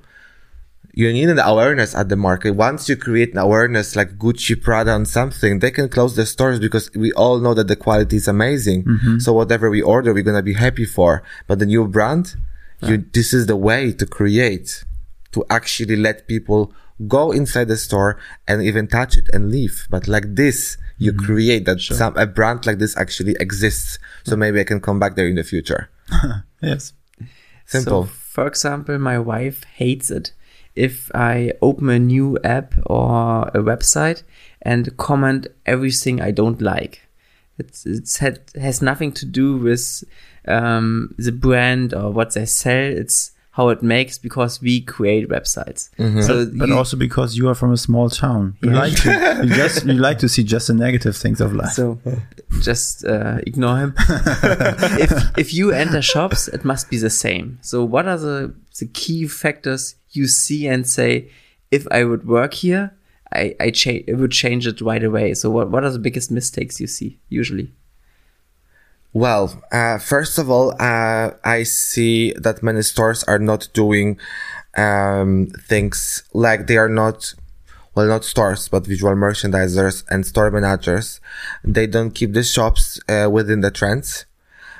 you need an awareness at the market. Once you create an awareness like Gucci, Prada, and something, they can close the stores because we all know that the quality is amazing. Mm-hmm. So whatever we order, we're gonna be happy for. But the new brand, you this is the way to create to actually let people go inside the store and even touch it and leave. But like this, you mm-hmm. create that some a brand like this actually exists. So mm-hmm. maybe I can come back there in the future. Yes. Simple. So, for example, my wife hates it if I open a new app or a website and comment everything I don't like. It's it's had has nothing to do with um, the brand or what they sell. It's how it makes because we create websites. So But you- also because you are from a small town. You Yeah. like to you just you like to see just the negative things of life. So just uh, ignore him. if if you enter shops, it must be the same. So what are the the key factors you see and say, if I would work here, I I, cha- I would change it right away. So what what are the biggest mistakes you see usually? Well, uh, first of all, uh, I see that many stores are not doing um, things like they are not, well, not stores, but visual merchandisers and store managers. They don't keep the shops uh, within the trends,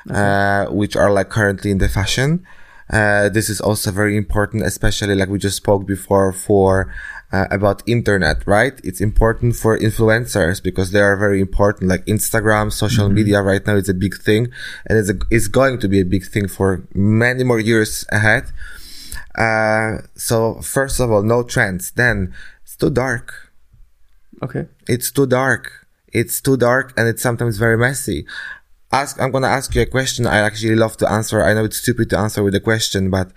uh, which are like currently in the fashion. Uh, this is also very important, especially like we just spoke before for uh, about internet, right? It's important for influencers because they are very important. Like Instagram, social media right now is a big thing and it's, a, it's going to be a big thing for many more years ahead. Uh, so first of all, no trends. Then it's too dark. Okay. It's too dark. It's too dark and it's sometimes very messy. Ask, I'm gonna ask you a question I actually love to answer. I know it's stupid to answer with a question, but,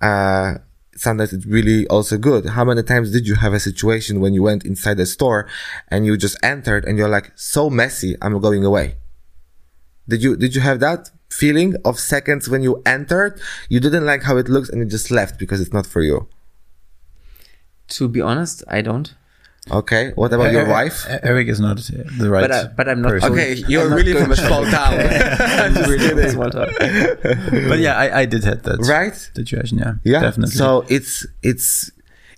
uh, sometimes it's really also good. How many times did you have a situation when you went inside a store and you just entered and you're like, so messy, I'm going away? Did you, did you have that feeling of seconds when you entered? You didn't like how it looks and you just left because it's not for you. To be honest, I don't. Okay. What about your wife? Eric is not uh, the right. But I- but I'm not person. Okay, you're really from a small town. Small talk. But yeah, I, I did have that Right? situation. Yeah, Yeah. definitely. So it's it's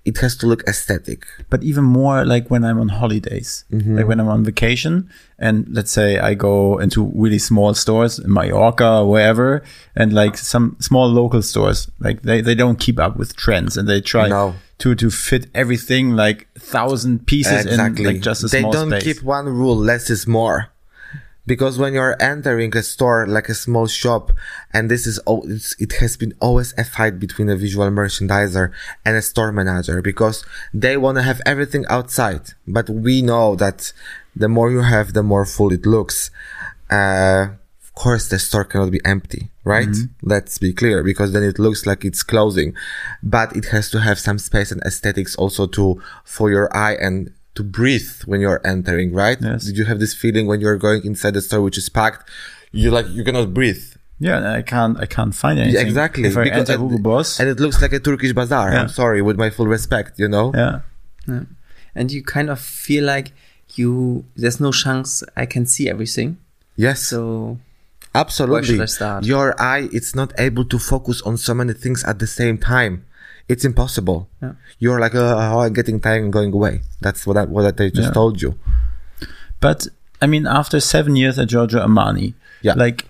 it has to look aesthetic. but even more like when I'm on holidays, Mm-hmm. like when I'm on vacation, and let's say I go into really small stores in Mallorca or wherever, and like some small local stores, like they, they don't keep up with trends, and they try No. to to fit everything like thousand pieces exactly. in like just a they small don't space. keep one rule: less is more. Because when you're entering a store like a small shop, and this is it has been always a fight between a visual merchandiser and a store manager because they want to have everything outside, but we know that the more you have, the more full it looks. Uh, of course, the store cannot be empty, right? Let's be clear, because then it looks like it's closing, but it has to have some space and aesthetics also to for your eye and to breathe when you're entering, right? Yes. Did you have this feeling when you're going inside the store which is packed? You like you cannot breathe. Yeah, I can't I can't find anything. exactly. If I Because- enter Hugo Boss, and it looks like a Turkish bazaar. Yeah. I'm sorry, with my full respect, you know. yeah, And you kind of feel like you there's no chance I can see everything. Yes. So Absolutely. Where should I start? Your eye, it's not able to focus on so many things at the same time. It's impossible. Yeah. You're like, uh, oh, I'm getting tired and going away. That's what I, what I just Yeah. told you. But I mean, after seven years at Giorgio Armani, Yeah. like,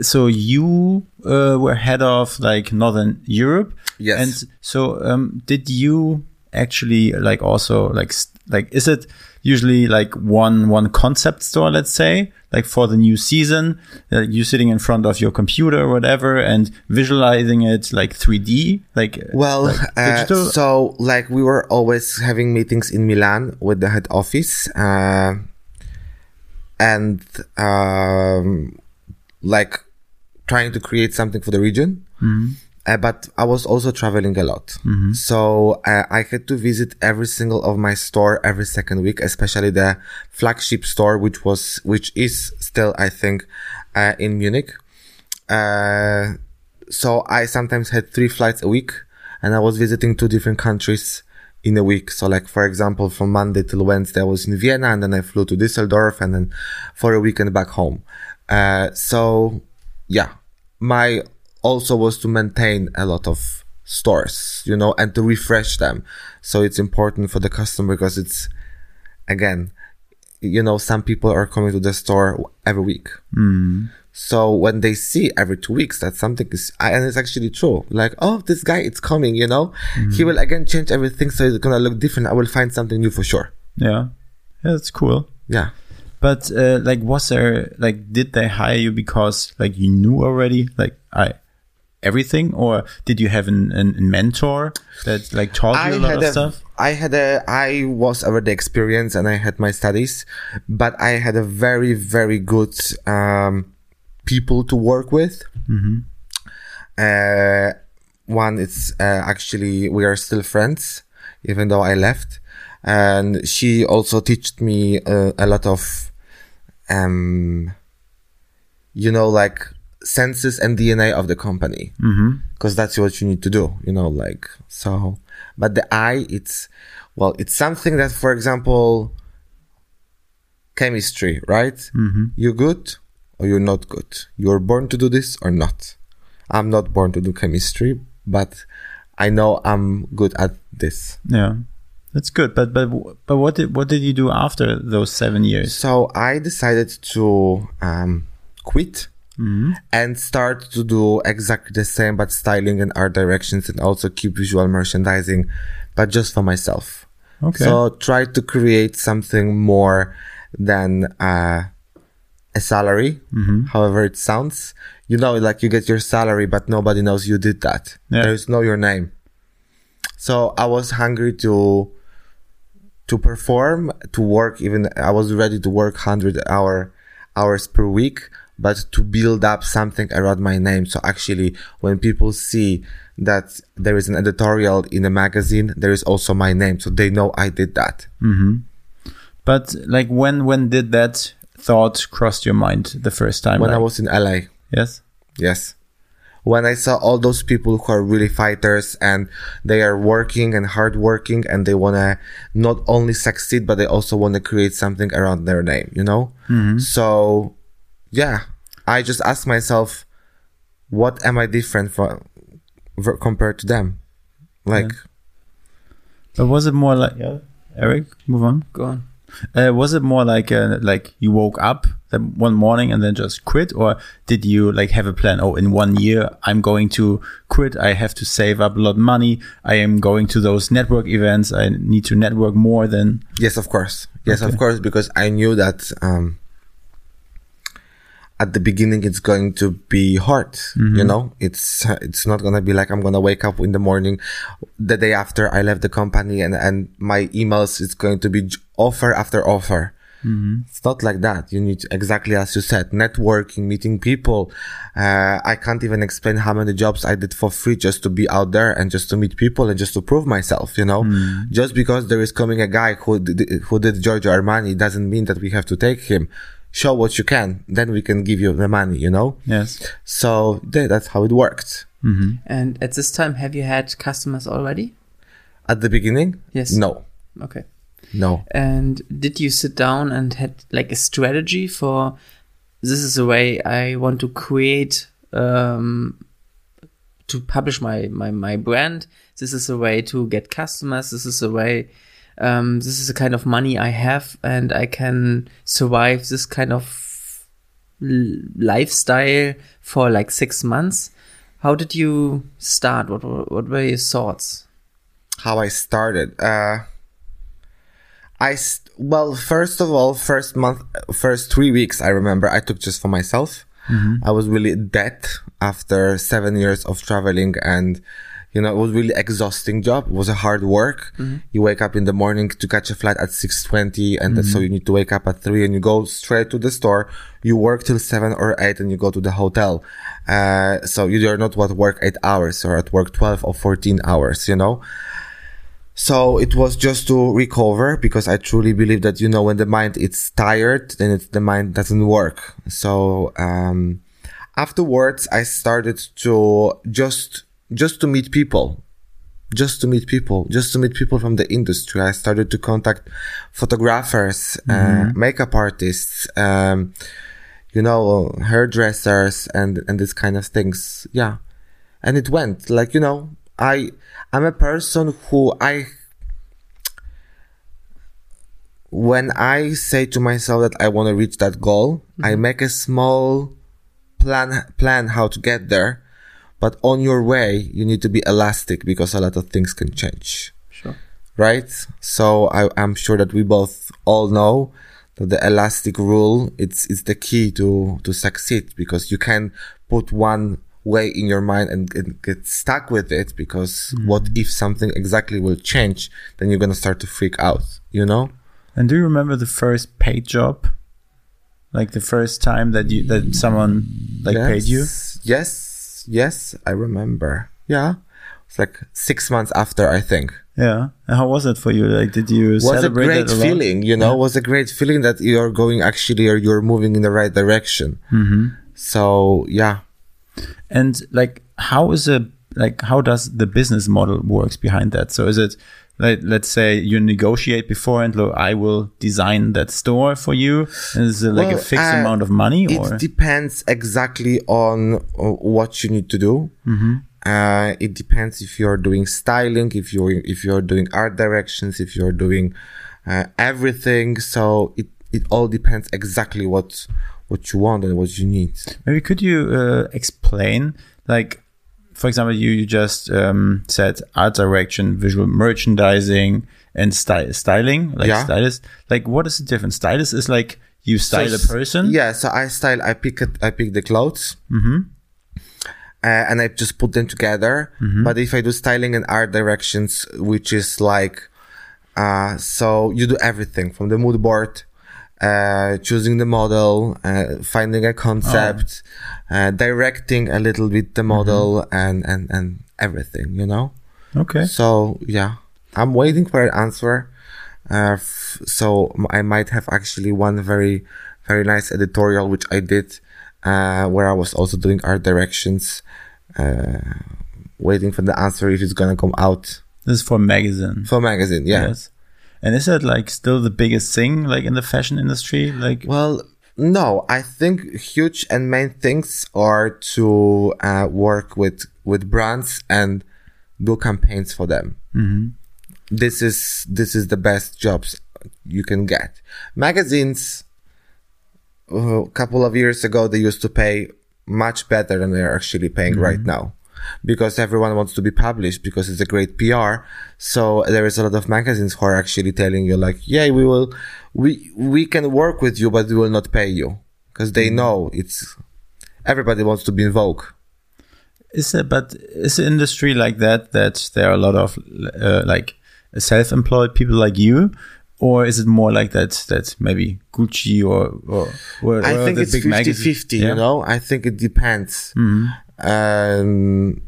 so you uh, were head of like Northern Europe. Yes. And so, um, did you actually like also like like is it usually like one one concept store? Let's say like for the new season, uh, you sitting in front of your computer or whatever and visualizing it like 3D, like Well, like uh, so like we were always having meetings in Milan with the head office. Uh, and um, like trying to create something for the region. Uh, but I was also traveling a lot. So uh, I had to visit every single of my store every second week, especially the flagship store, which was, which is still, I think, uh, in Munich. Uh, so I sometimes had three flights a week and I was visiting two different countries in a week. So like, for example, from Monday till Wednesday, I was in Vienna and then I flew to Düsseldorf and then for a weekend back home. Uh, so yeah, my also was to maintain a lot of stores, you know, and to refresh them. So it's important for the customer because it's, again, you know, some people are coming to the store every week. So when they see every two weeks that something is, and it's actually true, like, oh, this guy, it's coming, you know, he will again change everything. So it's going to look different. I will find something new for sure. Yeah. Yeah, that's cool. Yeah. But uh, like, was there like, did they hire you because like you knew already like I everything, or did you have an, an, a mentor that like taught you a lot of a, stuff? I had a, I was already experienced and I had my studies, but I had a very, very good, um, people to work with. Uh, one, it's, uh, actually, we are still friends, even though I left. And she also taught me uh, a lot of, um, you know, like senses and DNA of the company. Because that's what you need to do, you know, like, so, but the I, it's, well, it's something that, for example, chemistry, right? You're good or you're not good. You're born to do this or not. I'm not born to do chemistry, but I know I'm good at this. Yeah, that's good. But but but what did what did you do after those seven years? So I decided to um, quit and start to do exactly the same, but styling and art directions and also keep visual merchandising, but just for myself. Okay. So try to create something more than uh, a salary, however it sounds. You know, like you get your salary, but nobody knows you did that. Yeah. There's no your name. So I was hungry to to perform, to work. Even I was ready to work hundred hour hours per week, but to build up something around my name. So actually, when people see that there is an editorial in a magazine, there is also my name, so they know I did that. Mm-hmm. But like when when did that thought cross your mind the first time? When I was in LA, yes. yes. When I saw all those people who are really fighters and they are working and hardworking and they want to not only succeed, but they also want to create something around their name, you know? Mm-hmm. So, yeah, I just asked myself, what am I different from ver- compared to them? Like, But was it more like yeah, Eric? Move on. Go on. Uh, was it more like uh, like you woke up that one morning and then just quit, or did you like have a plan? Oh, in one year I'm going to quit. I have to save up a lot of money. I am going to those network events. I need to network more than Yes, of course. Yes, Okay. of course, because I knew that um, at the beginning it's going to be hard. You mm-hmm. know, it's it's not gonna be like I'm gonna wake up in the morning, the day after I left the company, and and my emails is going to be offer after offer. Mm-hmm. It's not like that. You need exactly as you said, networking, meeting people. Uh, I can't even explain how many jobs I did for free just to be out there and just to meet people and just to prove myself. You know, mm-hmm. just because there is coming a guy who did, who did Giorgio Armani doesn't mean that we have to take him. Show what you can, then we can give you the money. You know. yes. So th- that's how it worked. And at this time, have you had customers already? At the beginning, Yes. no, Okay. no. And did you sit down and had like a strategy for this is the way I want to create um, to publish my, my my brand. This is a way to get customers. This is a way. Um, this is the kind of money I have, and I can survive this kind of lifestyle for like six months. How did you start? What were, what were your thoughts? how I started. Uh, I st- well, first of all, first month, first three weeks, I remember I took just for myself. I was really dead after seven years of traveling and, You know, it was really exhausting job. It was a hard work. You wake up in the morning to catch a flight at 6.20 and then so you need to wake up at 3 and you go straight to the store. You work till 7 or 8 and you go to the hotel. Uh, so you are not at work 8 hours or at work 12 or 14 hours, you know? So it was just to recover because I truly believe that, you know, when the mind is tired, then it's, the mind doesn't work. So, um, afterwards I started to just, just to meet people, just to meet people, just to meet people from the industry. I started to contact photographers, uh, makeup artists, um, you know, hairdressers and, and this kind of things. Yeah. And it went like, you know, I, I'm a person who I, when I say to myself that I want to reach that goal, I make a small plan, plan how to get there. But on your way, you need to be elastic because a lot of things can change Sure. right? So I, I'm sure that we both all know that the elastic rule it's it's the key to to succeed because you can put one way in your mind and, and get stuck with it because mm-hmm. what if something exactly will change? Then you're gonna start to freak out, you know? And do you remember the first paid job? Like the first time that you that someone like paid you? Yes, Yes, I remember. Yeah. It's like six months after, I think. Yeah. And how was it for you? Like, did you was a great it a feeling, you know, was a great feeling that you're going actually or you're moving in the right direction. Mm-hmm. So yeah, And like, how is a like how does the business model works behind that? So is it like let's say you negotiate before and look, I will design that store for you. And is it like a fixed uh, amount of money or? it depends exactly on uh, what you need to do. Mm-hmm. Uh, it depends if you're doing styling, if you're if you're doing art directions, if you're doing uh, everything. So it it all depends exactly what what you want and what you need. Maybe could you uh, explain, like, for example, you, you just um, said art direction, visual merchandising, and sty- styling, like Yeah. stylist. Like, what is the difference? Stylist is like you style So a person. Yeah, so I style. I pick it. I pick the clothes. Uh, and I just put them together. But if I do styling and art directions, which is like, uh, so you do everything from the mood board, uh, choosing the model, uh, finding a concept, uh, directing a little bit the model and, and, and everything, you know? Okay. So yeah, I'm waiting for an answer. Uh, f- so I might have actually one very, very nice editorial which I did, uh, where I was also doing art directions. Uh, waiting for the answer if it's gonna come out This is for magazine. for magazine. Yeah. Yes. And is that like still the biggest thing, like in the fashion industry? Like, Well, no, I think huge and main things are to uh, work with with brands and do campaigns for them. This is this is the best jobs you can get. Magazines. uh, A couple of years ago, they used to pay much better than they're actually paying right now. Because everyone wants to be published because it's a great PR. So there is a lot of magazines who are actually telling you like, yeah, we will, we, we can work with you, but we will not pay you. Cause they know it's, everybody wants to be in vogue. is it? But is the industry like that? That there are a lot of uh, like self-employed people like you, or is it more like that? That maybe Gucci or or, or I think it's big 50 magazine- 50, Yeah? Mm-hmm. you know? I think it depends. Um,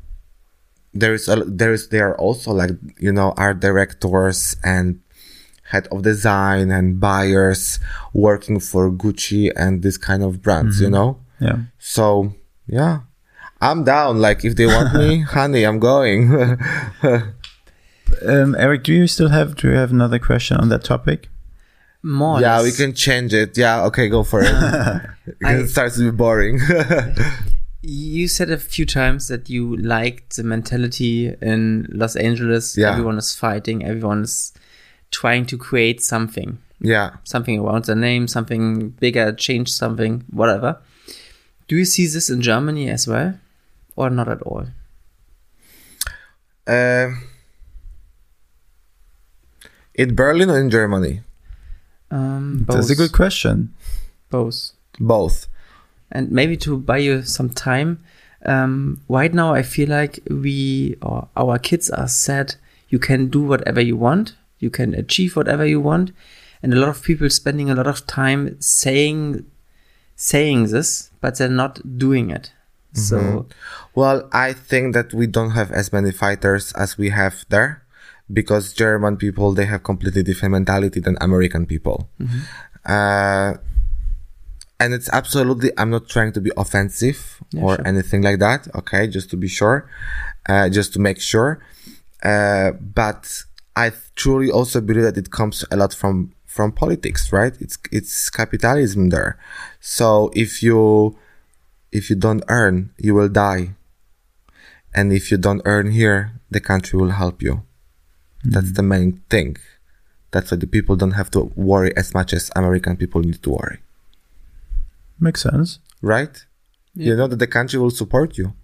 there is, a, there is, there are also like, you know, art directors and head of design and buyers working for Gucci and this kind of brands, Mm-hmm. you know? Yeah. So, yeah. I'm down. Like, if they want me, honey, I'm going. Um, Eric, do you still have? Do you have another question on that topic? More. yeah, we can change it. Yeah, okay, go for it. I- it starts to be boring. You said a few times that you liked the mentality in Los Angeles. Yeah. Everyone is fighting. Everyone is trying to create something, yeah. something around their name, something bigger, change something, whatever. Do you see this in Germany as well, or not at all? Uh, in Berlin or in Germany? Um, both, That's a good question. both. Both. And maybe to buy you some time, um, right now I feel like we or our kids are said you can do whatever you want, you can achieve whatever you want, and a lot of people spending a lot of time saying saying this, but they're not doing it. So Well, I think that we don't have as many fighters as we have there because German people, they have completely different mentality than American people. Uh, and it's absolutely, I'm not trying to be offensive Yeah, or sure. anything like that. Okay. Just to be sure, uh, just to make sure. Uh, but I truly also believe that it comes a lot from, from politics, right? It's, it's capitalism there. So if you, if you don't earn, you will die. And if you don't earn here, the country will help you. That's the main thing. That's why the people don't have to worry as much as American people need to worry. Makes sense. Right? You know that the country will support you.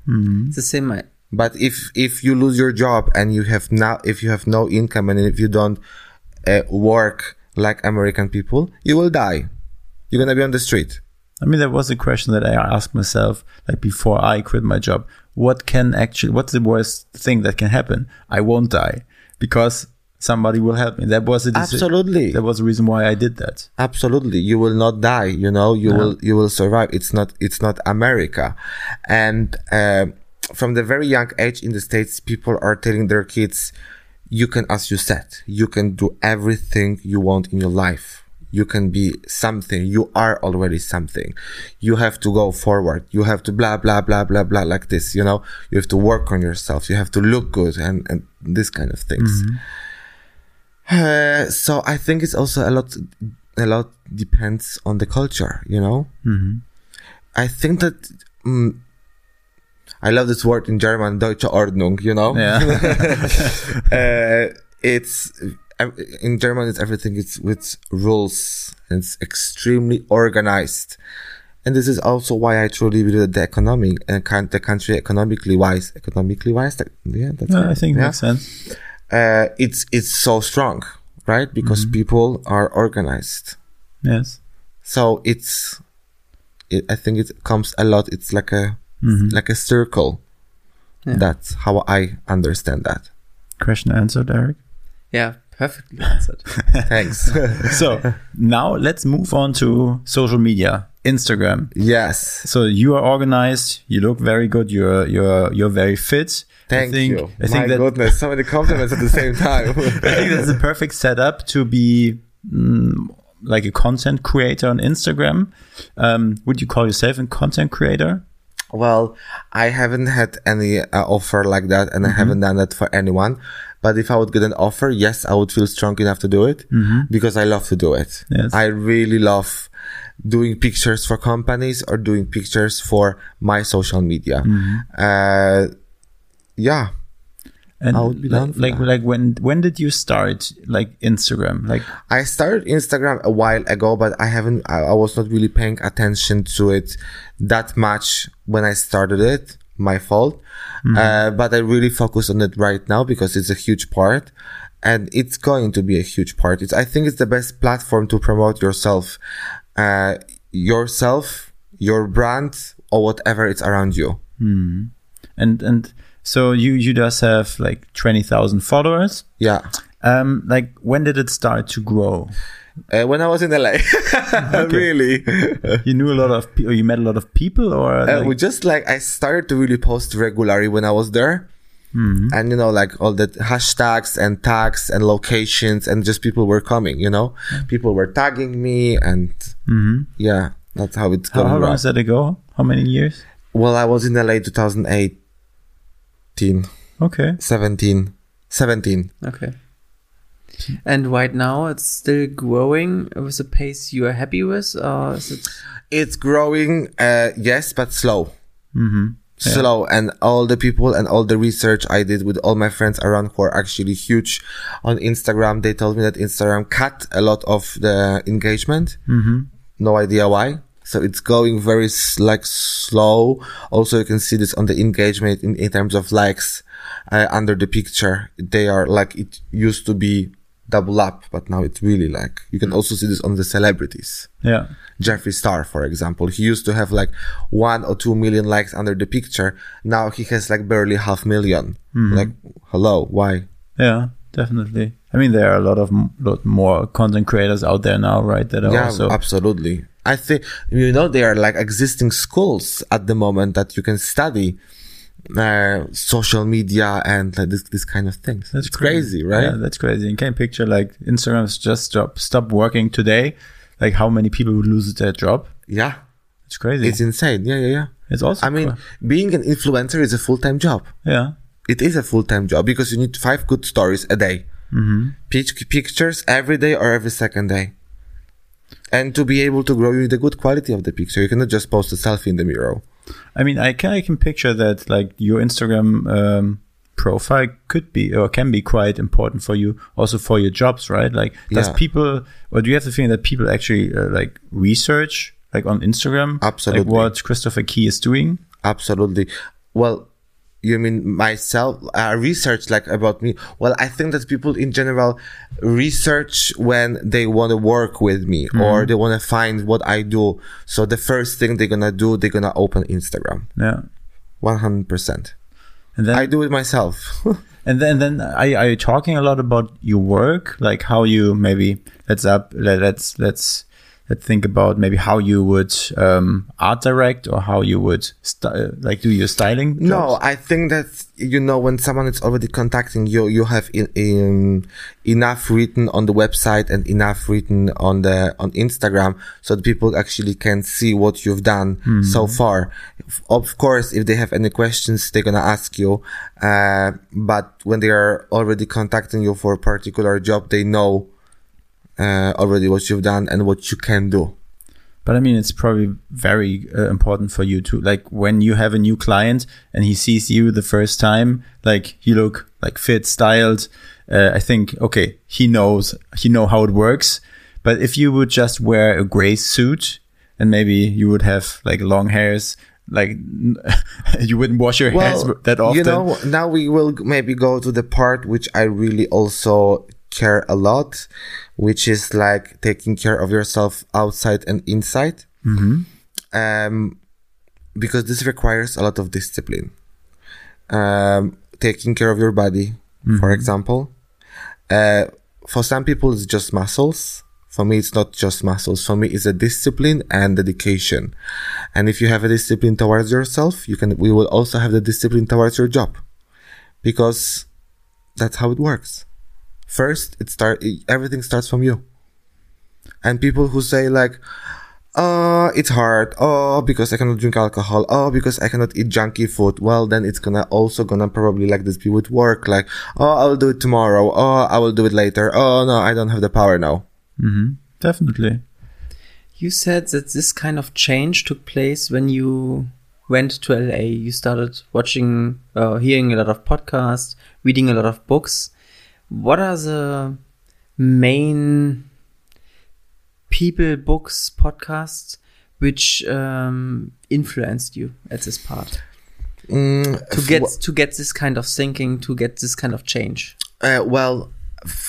it's the same. I- But if, if you lose your job and you have now, if you have no income and if you don't uh, work like American people, you will die. You're gonna be on the street. I mean, that was a question that I asked myself, like before I quit my job. What can actually, what's the worst thing that can happen? I won't die because somebody will help me. That was a deci- Absolutely. That was the reason why I did that. absolutely. You will not die you know? You will you will survive. It's not it's not america. And uh, from the very young age in the states people are telling their kids you can as you said you can do everything you want in your life. You can be something. You are already something. You have to go forward. You have to blah blah blah blah blah like this you know? You have to work on yourself. You have to look good and and this kind of things uh, so I think it's also a lot, a lot depends on the culture, you know? Mm-hmm. I think that, mm, I love this word in German, Deutsche Ordnung, you know? Yeah. uh, it's, in German, it's everything, it's with rules it's extremely organized. And this is also why I truly believe that the economy and the country economically wise, economically wise, yeah, that's Yeah, right. I think Yeah makes sense. Uh, it's it's so strong, right? Because people are organized. Yes. So it's, it, I think it comes a lot. It's like a like a circle. Yeah. That's how I understand that. Question answered, Eric. yeah, perfectly answered. Thanks. So now let's move on to social media, Instagram. yes. So you are organized. You look very good. You're you're you're very fit. Thank I think, you. I think My that goodness, so many compliments at the same time. I think that's the perfect setup to be mm, like a content creator on Instagram. Um, would you call yourself a content creator? Well, I haven't had any uh, offer like that, and I haven't done that for anyone. But if I would get an offer, yes, I would feel strong enough to do it because I love to do it. Yes. I really love doing pictures for companies or doing pictures for my social media. Uh, yeah. And I would be like like, like when when did you start like Instagram? Like I started Instagram a while ago, but I haven't, I, I was not really paying attention to it that much when I started it. My fault. Uh, but I really focus on it right now because it's a huge part and it's going to be a huge part. It's, I think it's the best platform to promote yourself, uh, yourself, your brand or whatever it's around you. and and so you you just have like twenty thousand followers. Yeah. Um, like when did it start to grow? Uh, when I was in LA, really. You knew a lot of people. You met a lot of people, or Uh, like- just like I started to really post regularly when I was there. And you know, like all the hashtags and tags and locations and just people were coming, you know, people were tagging me and yeah, that's how it's how, going. how long right. is that ago? How many years? Well, I was in LA 2018, Okay. 17, 17. Okay. And right now it's still growing with a pace you are happy with, or is it? It's growing, uh, yes, but slow. Mm-hmm. slow and all the people and all the research I did with all my friends around who are actually huge on Instagram, they told me that Instagram cut a lot of the engagement. Mm-hmm. No idea why. So it's going very like slow. Also, you can see this on the engagement in, in terms of likes uh, under the picture. They are like it used to be double up, but now it's really like you can also see this on the celebrities. Yeah. Jeffree Star, for example, he used to have like one or two million likes under the picture. Now he has like barely half 1000000 Like, hello, why? Yeah, definitely. I mean, there are a lot of lot more content creators out there now, right? That are Yeah, also absolutely. I think you know there are like existing schools at the moment that you can study uh, social media and like this this kind of things. That's it's crazy, right? Yeah, that's crazy. You can picture like Instagram's just stop stop working today. Like how many people would lose their job? Yeah, It's crazy. it's insane. Yeah, yeah, yeah. It's also I mean, cool. being an influencer is a full time job. yeah. It is a full time job because you need five good stories a day, mm-hmm. pictures every day or every second day. And to be able to grow, you need a good quality of the picture. You cannot just post a selfie in the mirror. I mean, I can I can picture that like your Instagram um, profile could be or can be quite important for you, also for your jobs, right? Like, does Yeah. people or do you have the feeling that people actually uh, like research like on Instagram, Absolutely. like what Christopher Key is doing? Absolutely. Well, you mean myself? Uh, research like about me? Well, I think that people in general research when they want to work with me or they want to find what I do. So the first thing they're gonna do, they're gonna open Instagram. Yeah, One hundred percent. and then I do it myself. And then, then are, are you talking a lot about your work, like how you maybe let's up let, let's let's let's think about maybe how you would um, art direct or how you would sty- like do your styling. No. I think that you know when someone is already contacting you, you have in, in enough written on the website and enough written on the on Instagram, so that people actually can see what you've done so far. Of course, if they have any questions, they're gonna ask you. Uh, but when they are already contacting you for a particular job, they know uh, already what you've done and what you can do. But I mean, it's probably very uh, important for you to like when you have a new client and he sees you the first time, like you look like fit, styled. Uh, I think okay, he knows he know how it works. But if you would just wear a gray suit and maybe you would have like long hairs, like you wouldn't wash your hands that often. You know, now we will maybe go to the part which I really also care a lot, which is like taking care of yourself outside and inside. Mm-hmm. Um, because this requires a lot of discipline. Um, taking care of your body, for example. Uh, for some people, it's just muscles. For me, it's not just muscles. For me, it's a discipline and dedication. And if you have a discipline towards yourself, you can, we will also have the discipline towards your job because that's how it works. First, it start, everything starts from you. And people who say like, oh, it's hard. Oh, because I cannot drink alcohol. Oh, because I cannot eat junky food. Well, then it's gonna also gonna probably like this be with work. Like, oh, I will do it tomorrow. Oh, I will do it later. Oh, no, I don't have the power now. Mm-hmm. Definitely. You said that this kind of change took place when you went to LA. You started watching, uh, hearing a lot of podcasts, reading a lot of books. What are the main people, books, podcasts which um, influenced you at this part Mm, to get to get this kind of thinking, to get this kind of change? Uh, well,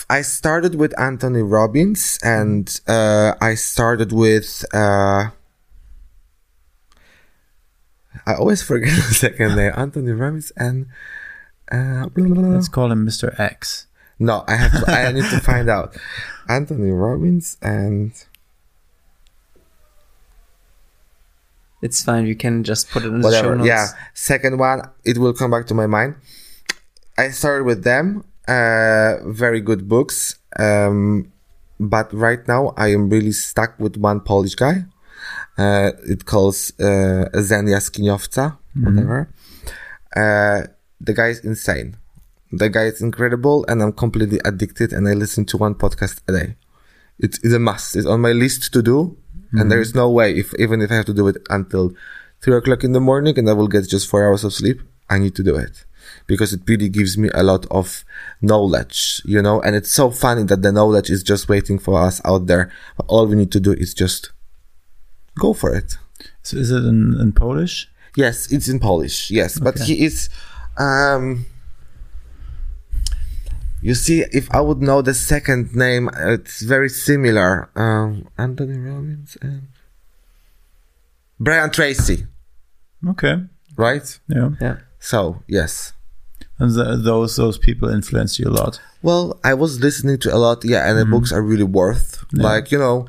I started with Anthony Robbins, and uh, I started with. Uh, I always forget the second name. Anthony Robbins and. Uh, blah, blah, blah. Let's call him Mr. X. No, I have. To, I need to find out. Anthony Robbins and It's fine. You can just put it in the show notes. Yeah, second one. It will come back to my mind. I started with them. Uh, very good books. Um, but right now I am really stuck with one Polish guy. Uh, it calls uh, Zen Jaskiniowca, whatever. Uh, the guy is insane. The guy is incredible, and I'm completely addicted. And I listen to one podcast a day. It is a must. It's on my list to do, and there is no way if even if I have to do it until three o'clock in the morning, and I will get just four hours of sleep, I need to do it because it really gives me a lot of knowledge, you know. And it's so funny that the knowledge is just waiting for us out there. But all we need to do is just go for it. So is it in, in Polish? Yes, it's in Polish. Yes, but he is. Um, You see, if I would know the second name, it's very similar. Um, Anthony Robbins and Brian Tracy, Okay. right? Yeah. Yeah. So yes. And th- those those people influence you a lot. Well, I was listening to a lot, yeah, and the books are really worth. Like you know,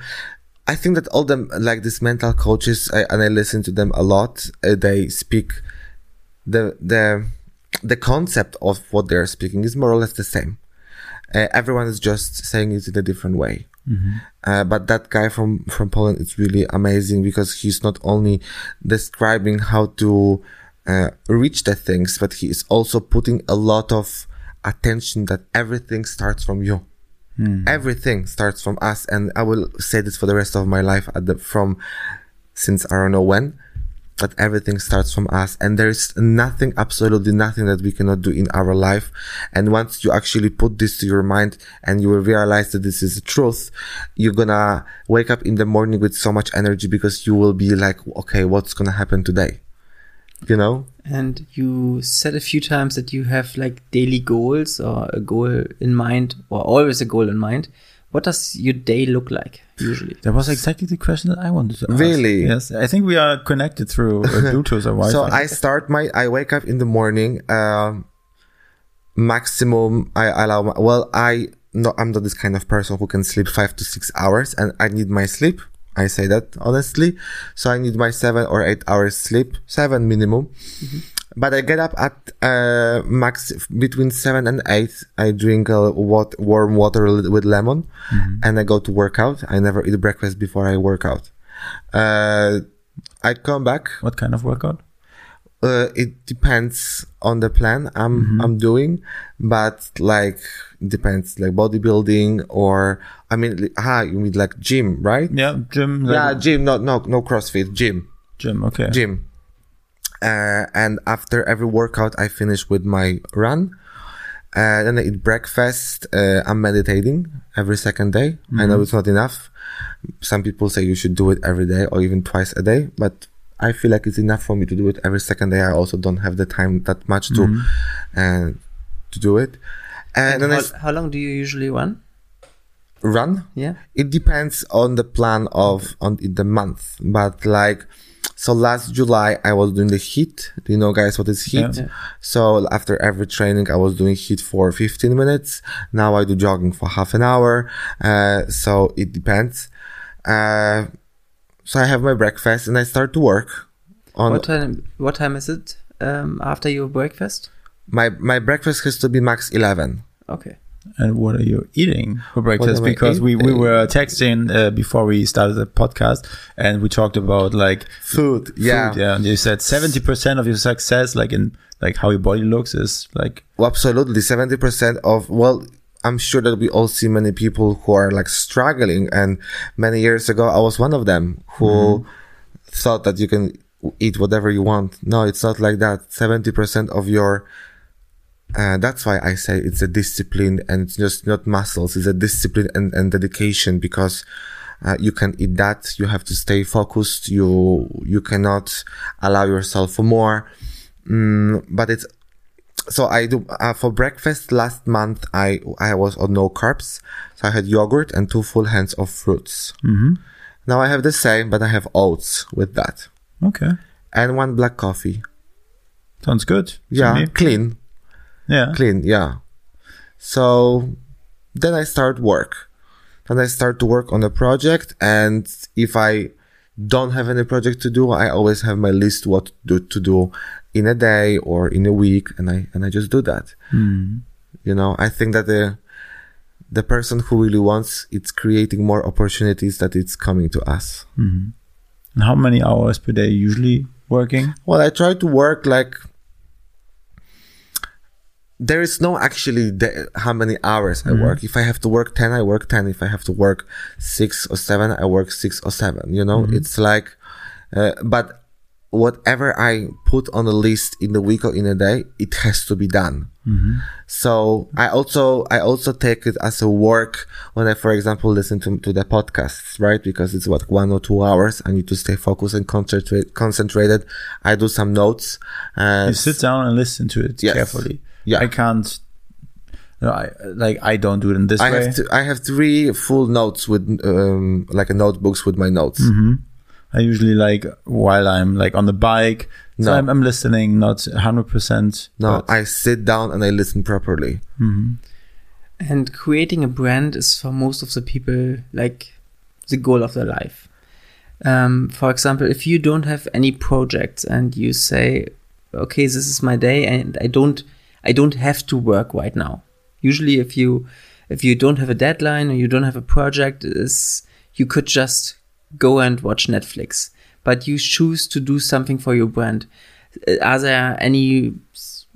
I think that all them like these mental coaches, I, and I listen to them a lot. Uh, they speak the the the concept of what they're speaking is more or less the same. Uh, everyone is just saying it in a different way. Uh, but that guy from from Poland is really amazing because he's not only describing how to uh, reach the things, but he is also putting a lot of attention that everything starts from you. Everything starts from us, and I will say this for the rest of my life. At the from since I don't know when, that everything starts from us and there's nothing absolutely nothing that we cannot do in our life. And once you actually put this to your mind and you will realize that this is the truth you're gonna wake up in the morning with so much energy because you will be like okay what's gonna happen today? You know? And you said a few times that you have like daily goals or a goal in mind or always a goal in mind. What does your day look like usually? That was exactly the question that I wanted to ask. Really? Yes. I think we are connected through uh, Bluetooth or Wi-Fi. So I start my, I wake up in the morning, um, maximum, I allow, my, well, I, no, I'm not this kind of person who can sleep five to six hours and I need my sleep. I say that honestly. So I need my seven or eight hours sleep, seven minimum. But I get up at, uh, max between seven and eight. I drink wat- warm water with lemon and I go to work out. I never eat breakfast before I work out. Uh, I come back. what kind of workout? Uh, it depends on the plan I'm I'm doing, but like depends like bodybuilding or I mean ah you mean like gym right? Yeah, gym. Like Yeah, gym. No, no, no CrossFit. Gym, gym. Okay. gym. Uh, and after every workout, I finish with my run. Uh, then I eat breakfast. Uh, I'm meditating every second day. I know it's not enough. Some people say you should do it every day or even twice a day, but I feel like it's enough for me to do it every second day. I also don't have the time that much to, uh, to do it. And, then I how, how long do you usually run? run. Yeah. It depends on the plan of on the month, but like so last July I was doing the HIIT. Do you know guys what is HIIT? Yeah. So after every training I was doing HIIT for 15 minutes. Now I do jogging for half an hour. Uh, so it depends. Uh, so I have my breakfast and I start to work on What time? What time is it um, after your breakfast? my my breakfast has to be max 11. Okay. And what are you eating for breakfast? Because we, we were texting uh, before we started the podcast, and we talked about like Food, yeah. food, yeah. And you said seventy percent of your success, like in like how your body looks, is like Well, absolutely. 70% of, well, I'm sure that we all see many people who are like struggling. And many years ago, I was one of them who thought that you can eat whatever you want. No, it's not like that. 70% of your, uh, that's why I say it's a discipline and it's just not muscles. It's a discipline and, and dedication because uh, you can eat that. You have to stay focused. You, you cannot allow yourself for more. Mm, but it's so I do uh, for breakfast last month. I I was on no carbs, so I had yogurt and two full hands of fruits. Mm-hmm. Now I have the same, but I have oats with that okay, and one black coffee. sounds good. Yeah, clean, yeah. clean. Yeah. So then I start work. Then I start to work on a project, and if I don't have any project to do, I always have my list what to do, to do in a day or in a week, and I and I just do that. Hmm. You know, I think that the the person who really wants it's creating more opportunities that it's coming to us. Hmm. And how many hours per day usually working? Well, I try to work like there is no actually the, how many hours I work. If I have to work 10, I work 10. If I have to work six or seven, I work six or seven. You know, it's like, uh, but whatever I put on the list in the week or in a day, it has to be done. So I also, I also take it as a work when I, for example, listen to, to the podcasts, right? Because it's what one or two hours. I need to stay focused and concentrate, concentrated. I do some notes. Uh, You sit down and listen to it Yes. carefully. Yeah. I can't. No, I, like I don't do it in this I way. have to, I have three full notes with um like a notebooks with my notes. Mm-hmm. I usually like while I'm like on the bike, so No. I'm, I'm listening, not hundred percent. No, I sit down and I listen properly. And creating a brand is for most of the people like the goal of their life. Um, for example, if you don't have any projects and you say, "Okay, this is my day, and I don't, I don't have to work right now." Usually, if you, if you don't have a deadline or you don't have a project, is you could just go and watch Netflix. But you choose to do something for your brand. Uh, Are there any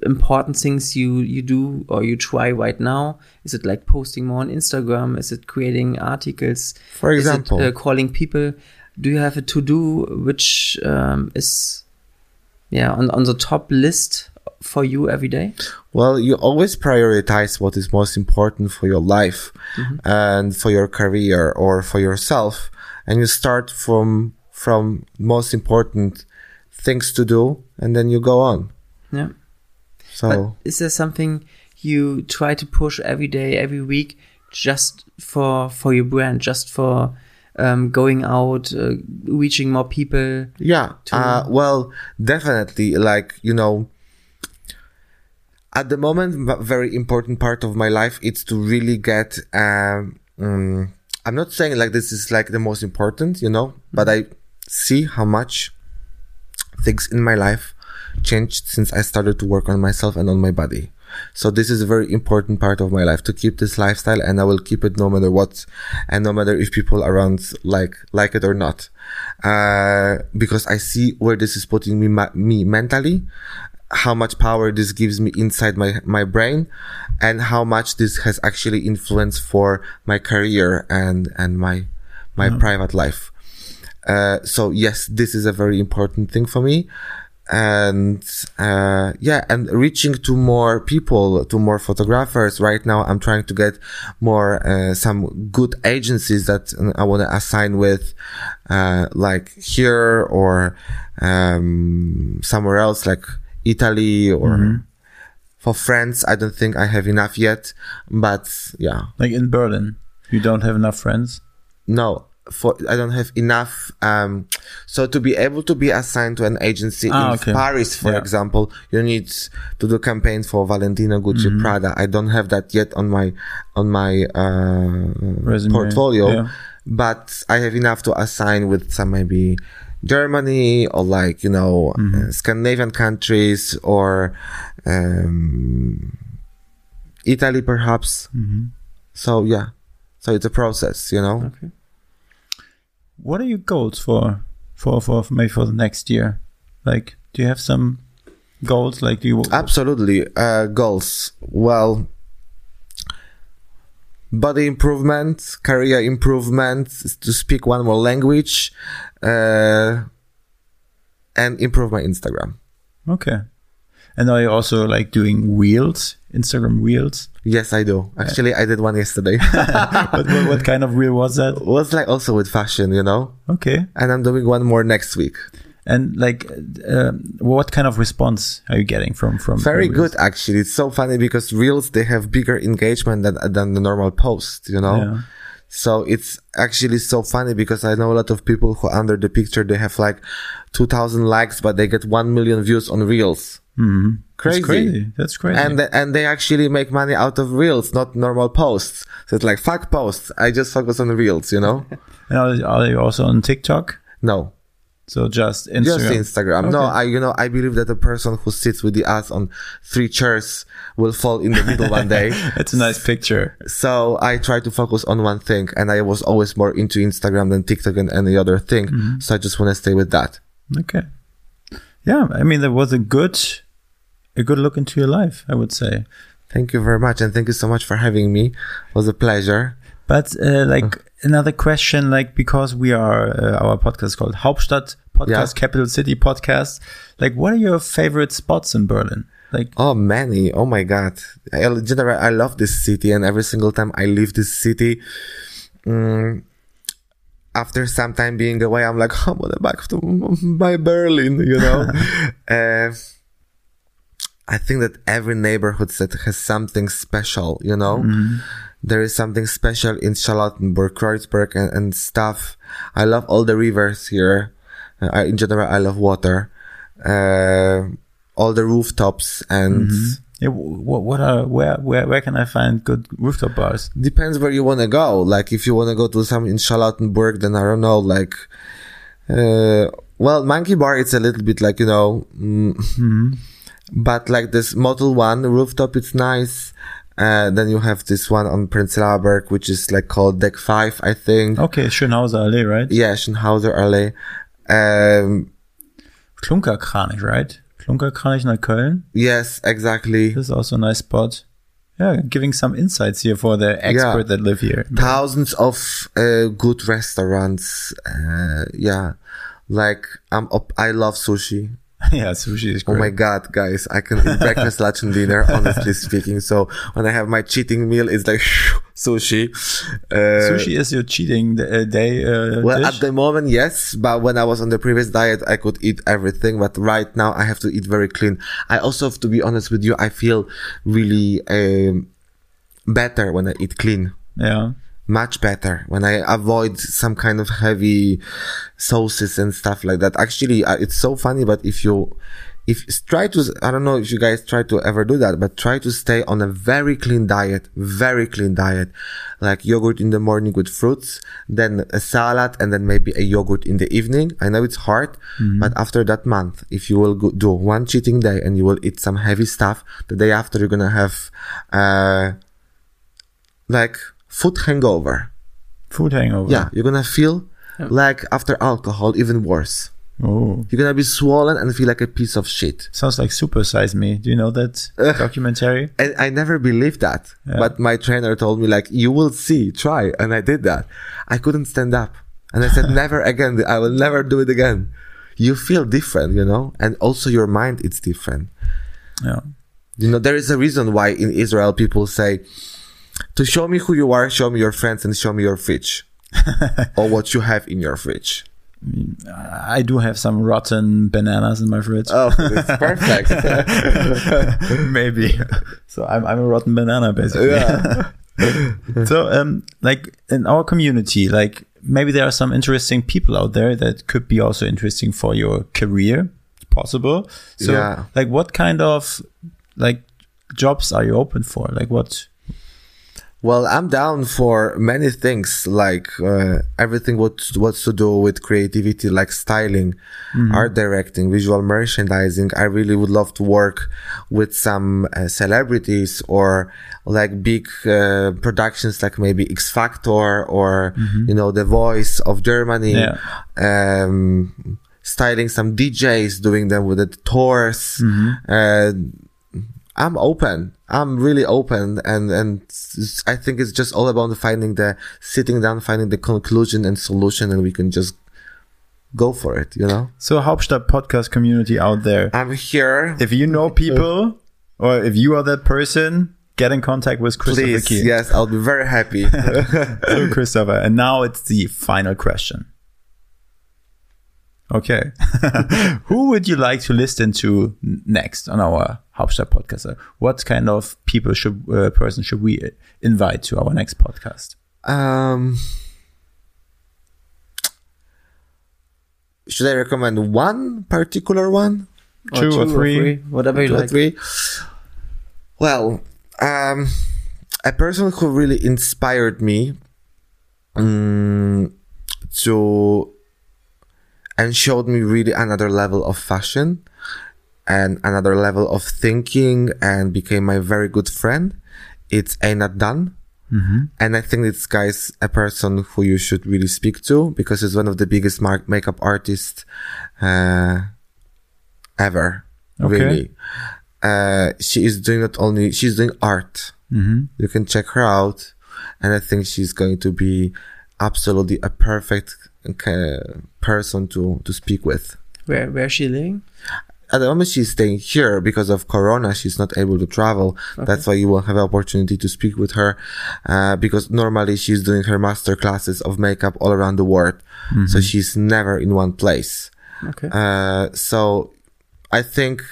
important things you you do or you try right now? Is it like posting more on Instagram? Is it creating articles? For Is it, example. uh, calling people? Do you have a to do which um, is yeah on on the top list for you every day? Well, you always prioritize what is most important for your life and for your career or for yourself, and you start from from most important things to do, and then you go on. Yeah. So But is there something you try to push every day, every week, just for for your brand, just for um, going out, uh, reaching more people? Yeah. Uh, well, definitely. Like, you know, at the moment, a very important part of my life, it's to really get, um, mm, I'm not saying like this is like the most important, you know, but I see how much things in my life changed since I started to work on myself and on my body. So this is a very important part of my life to keep this lifestyle and I will keep it no matter what and no matter if people around like, like it or not. Uh, because I see where this is putting me, ma- me mentally, how much power this gives me inside my, my brain and how much this has actually influence for my career and, and my, my private life. Uh, so yes, this is a very important thing for me. And, uh, yeah, and reaching to more people, to more photographers. Right now, I'm trying to get more, uh, some good agencies that I want to assign with, uh, like here or, um, somewhere else, like Italy or for France. I don't think I have enough yet, but yeah. Like in Berlin, you don't have enough friends. no for i don't have enough um so to be able to be assigned to an agency Ah, in okay. paris for Yeah. example you need to do campaigns for valentino gucci Mm-hmm. prada i don't have that yet on my on my uh portfolio yeah. but i have enough to assign with some maybe germany or like you know Mm-hmm. uh, scandinavian countries or um italy perhaps Mm-hmm. so yeah so it's a process you know Okay. What are your goals for for for maybe for the next year? Like, do you have some goals? Like, do you Absolutely. Uh, goals. Well, body improvement, career improvement, to speak one more language, uh, and improve my Instagram. okay? And are you also like doing reels, Instagram reels? Yes, I do. Actually, I did one yesterday. what, what, what kind of reel was that? It was like also with fashion, you know? Okay. And I'm doing one more next week. And like, um, what kind of response are you getting from from? Very good, actually. It's so funny because reels, they have bigger engagement than, than the normal post, you know? Yeah. So it's actually so funny because I know a lot of people who under the picture, they have like 2000 likes, but they get 1 million views on reels. Mhm. Crazy. That's crazy. That's crazy. And, and they actually make money out of reels, not normal posts. So it's like, fuck posts. I just focus on reels, you know? And are you also on TikTok? No, So just Instagram. just Instagram. No, I, you know, I believe that the person who sits with the ass on three chairs will fall in the middle one day. It's a nice picture. So I try to focus on one thing and I was always more into Instagram than TikTok and any other thing. Mm-hmm. So I just want to stay with that. Okay. Yeah, I mean that was a good, a good look into your life. I would say. Thank you very much. And thank you so much for having me. It was a pleasure. But uh, like another question, like because we are uh, our podcast is called Hauptstadt Podcast, Yeah. Capital City Podcast. Like, what are your favorite spots in Berlin? Like, Oh, many. Oh my God. I, general, I love this city and every single time I leave this city, mm, after some time being away, I'm like, I want to back to my Berlin, you know? uh, I think that every neighborhood that has something special, you know, there is something special in Charlottenburg, Kreuzberg and, and stuff. I love all the rivers here. Uh, I, in general, I love water. Uh, all the rooftops and Yeah, what, what are where where where can I find good rooftop bars? depends where you want to go. Like if you want to go to some in Charlottenburg, then I don't know, like, uh, well, Monkey Bar, it's a little bit like, you know, mm, but like this Model 1 rooftop, it's nice. Uh, then you have this one on Prenzlauer which is like called Deck 5, I think. Okay, Schönhauser Allee, right? Yeah, Schönhauser Allee. Um, Klunkerkranich, right? Klunkerkranich Neukölln. yes, exactly. This is also a nice spot. Yeah, giving some insights here for the expert that live here. thousands of uh, good restaurants. Uh, yeah, like I'm up. I love sushi. yeah, sushi is Oh my god, guys! I can eat breakfast, lunch, and dinner. Honestly speaking, so when I have my cheating meal, it's like sushi. Uh, Sushi is your cheating uh, day uh, Well, dish? at the moment, yes, but when I was on the previous diet, I could eat everything. But right now, I have to eat very clean. I also have to be honest with you. I feel really um, better when I eat clean. yeah. Much better when I avoid some kind of heavy sauces and stuff like that. Actually, uh, it's so funny, but if you, if try to, I don't know if you guys try to ever do that, but try to stay on a very clean diet, very clean diet, like yogurt in the morning with fruits, then a salad, and then maybe a yogurt in the evening. I know it's hard, but after that month, if you will go, do one cheating day and you will eat some heavy stuff, the day after you're gonna have, uh, like food hangover. Food hangover. Yeah, you're gonna feel like after alcohol, even worse. Oh. You're gonna be swollen and feel like a piece of shit. Sounds like Super Size Me. Do you know that documentary? And I never believed that. Yeah. But my trainer told me like, you will see, try. And I did that. I couldn't stand up. And I said, never again. I will never do it again. You feel different, you know? And also your mind, it's different. Yeah. You know, there is a reason why in Israel people say, to show me who you are, show me your friends and show me your fridge. or what you have in your fridge. I do have some rotten bananas in my fridge. Oh, it's perfect. Maybe. So I'm, I'm a rotten banana, basically. yeah. so, um, like in our community, like maybe there are some interesting people out there that could be also interesting for your career. It's possible. So, Yeah. like, what kind of like jobs are you open for? Like, what? Well, I'm down for many things, like uh, everything what what's to do with creativity, like styling, art directing, visual merchandising. I really would love to work with some uh, celebrities or like big uh, productions, like maybe X Factor or you know The Voice of Germany. Yeah. Um, styling some DJs, doing them with the tours. Uh, I'm open. I'm really open, and and I think it's just all about finding the sitting down, finding the conclusion and solution, and we can just go for it. You know, So, Hauptstadt podcast community out there. I'm here. If you know people, or if you are that person, get in contact with Christopher Please, Key. yes, I'll be very happy. So, Christopher, and now it's the final question. Okay. Who would you like to listen to next on our Hauptstadt podcast? Uh, What kind of people should uh, person should we invite to our next podcast? um, should I recommend one particular one? Two or three? whatever you two or like. three. Well, um, a person who really inspired me um, to and showed me really another level of fashion and another level of thinking and became my very good friend. It's Einat Dunn. And I think this guy's a person who you should really speak to because he's one of the biggest mark- makeup artists uh, ever. Okay. Really. Uh, she is doing not only, she's doing art. Mm-hmm. You can check her out. And I think she's going to be absolutely a perfect person to, to speak with. Where where is she living? At the moment, she's staying here because of Corona. She's not able to travel. That's why you will have an opportunity to speak with her. Uh, because normally she's doing her master classes of makeup all around the world. So she's never in one place. Okay. Uh, so I think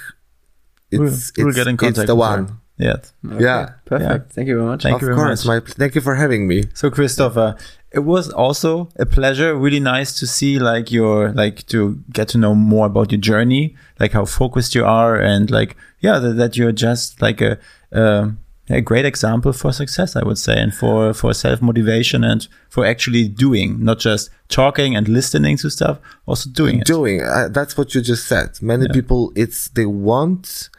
it's we'll it's, get in it's the with her. one. Yes. Yeah. Perfect. Thank you very much. Thank of you very course, much. my thank you for having me. So Christopher, it was also a pleasure. Really nice to see like your like to get to know more about your journey, like how focused you are, and like yeah, that, that you're just like a um a great example for success, I would say, and for for self motivation and for actually doing, not just talking and listening to stuff, also doing it. doing uh, that's what you just said. Many people it's they want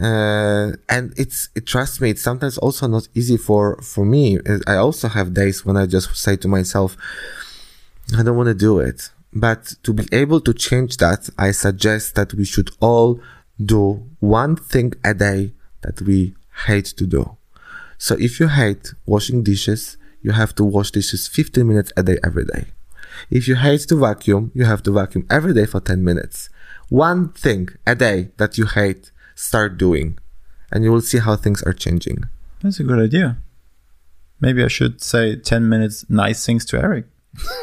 uh and it's it trust me it's sometimes also not easy for for me. I also have days when i just say to myself i don't want to do it. But to be able to change that i suggest that we should all do one thing a day that we hate to do so if you hate washing dishes you have to wash dishes 15 minutes a day every day if you hate to vacuum, you have to vacuum every day for 10 minutes. One thing a day that you hate, start doing. And you will see how things are changing. That's a good idea. Maybe I should say ten minutes nice things to Eric.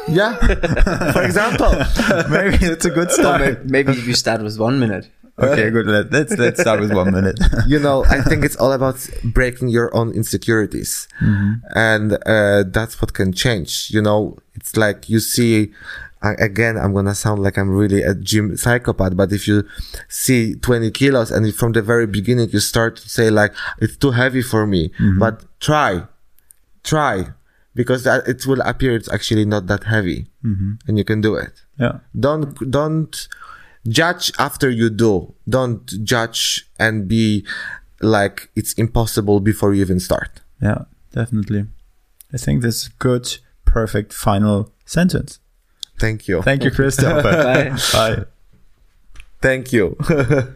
Yeah. for example. Maybe it's a good start. may- maybe if you start with one minute. Okay, good. Let, let's let's start with one minute. you know, I think it's all about breaking your own insecurities. Mm-hmm. And uh, that's what can change. You know, it's like you see, I- again, I'm going to sound like I'm really a gym psychopath, but if you see 20 kilos and from the very beginning you start to say like, it's too heavy for me, mm-hmm. but try, try because that, it will appear it's actually not that heavy mm-hmm. and you can do it yeah. don't don't judge after you do don't judge and be like it's impossible before you even start Yeah, definitely. I think this is a good, perfect final sentence. thank you Thank you, Christopher. Bye. Bye. thank you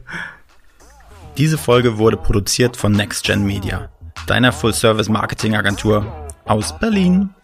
Diese Folge wurde produziert von NextGen Media, deiner Full-Service-Marketing-Agentur aus Berlin.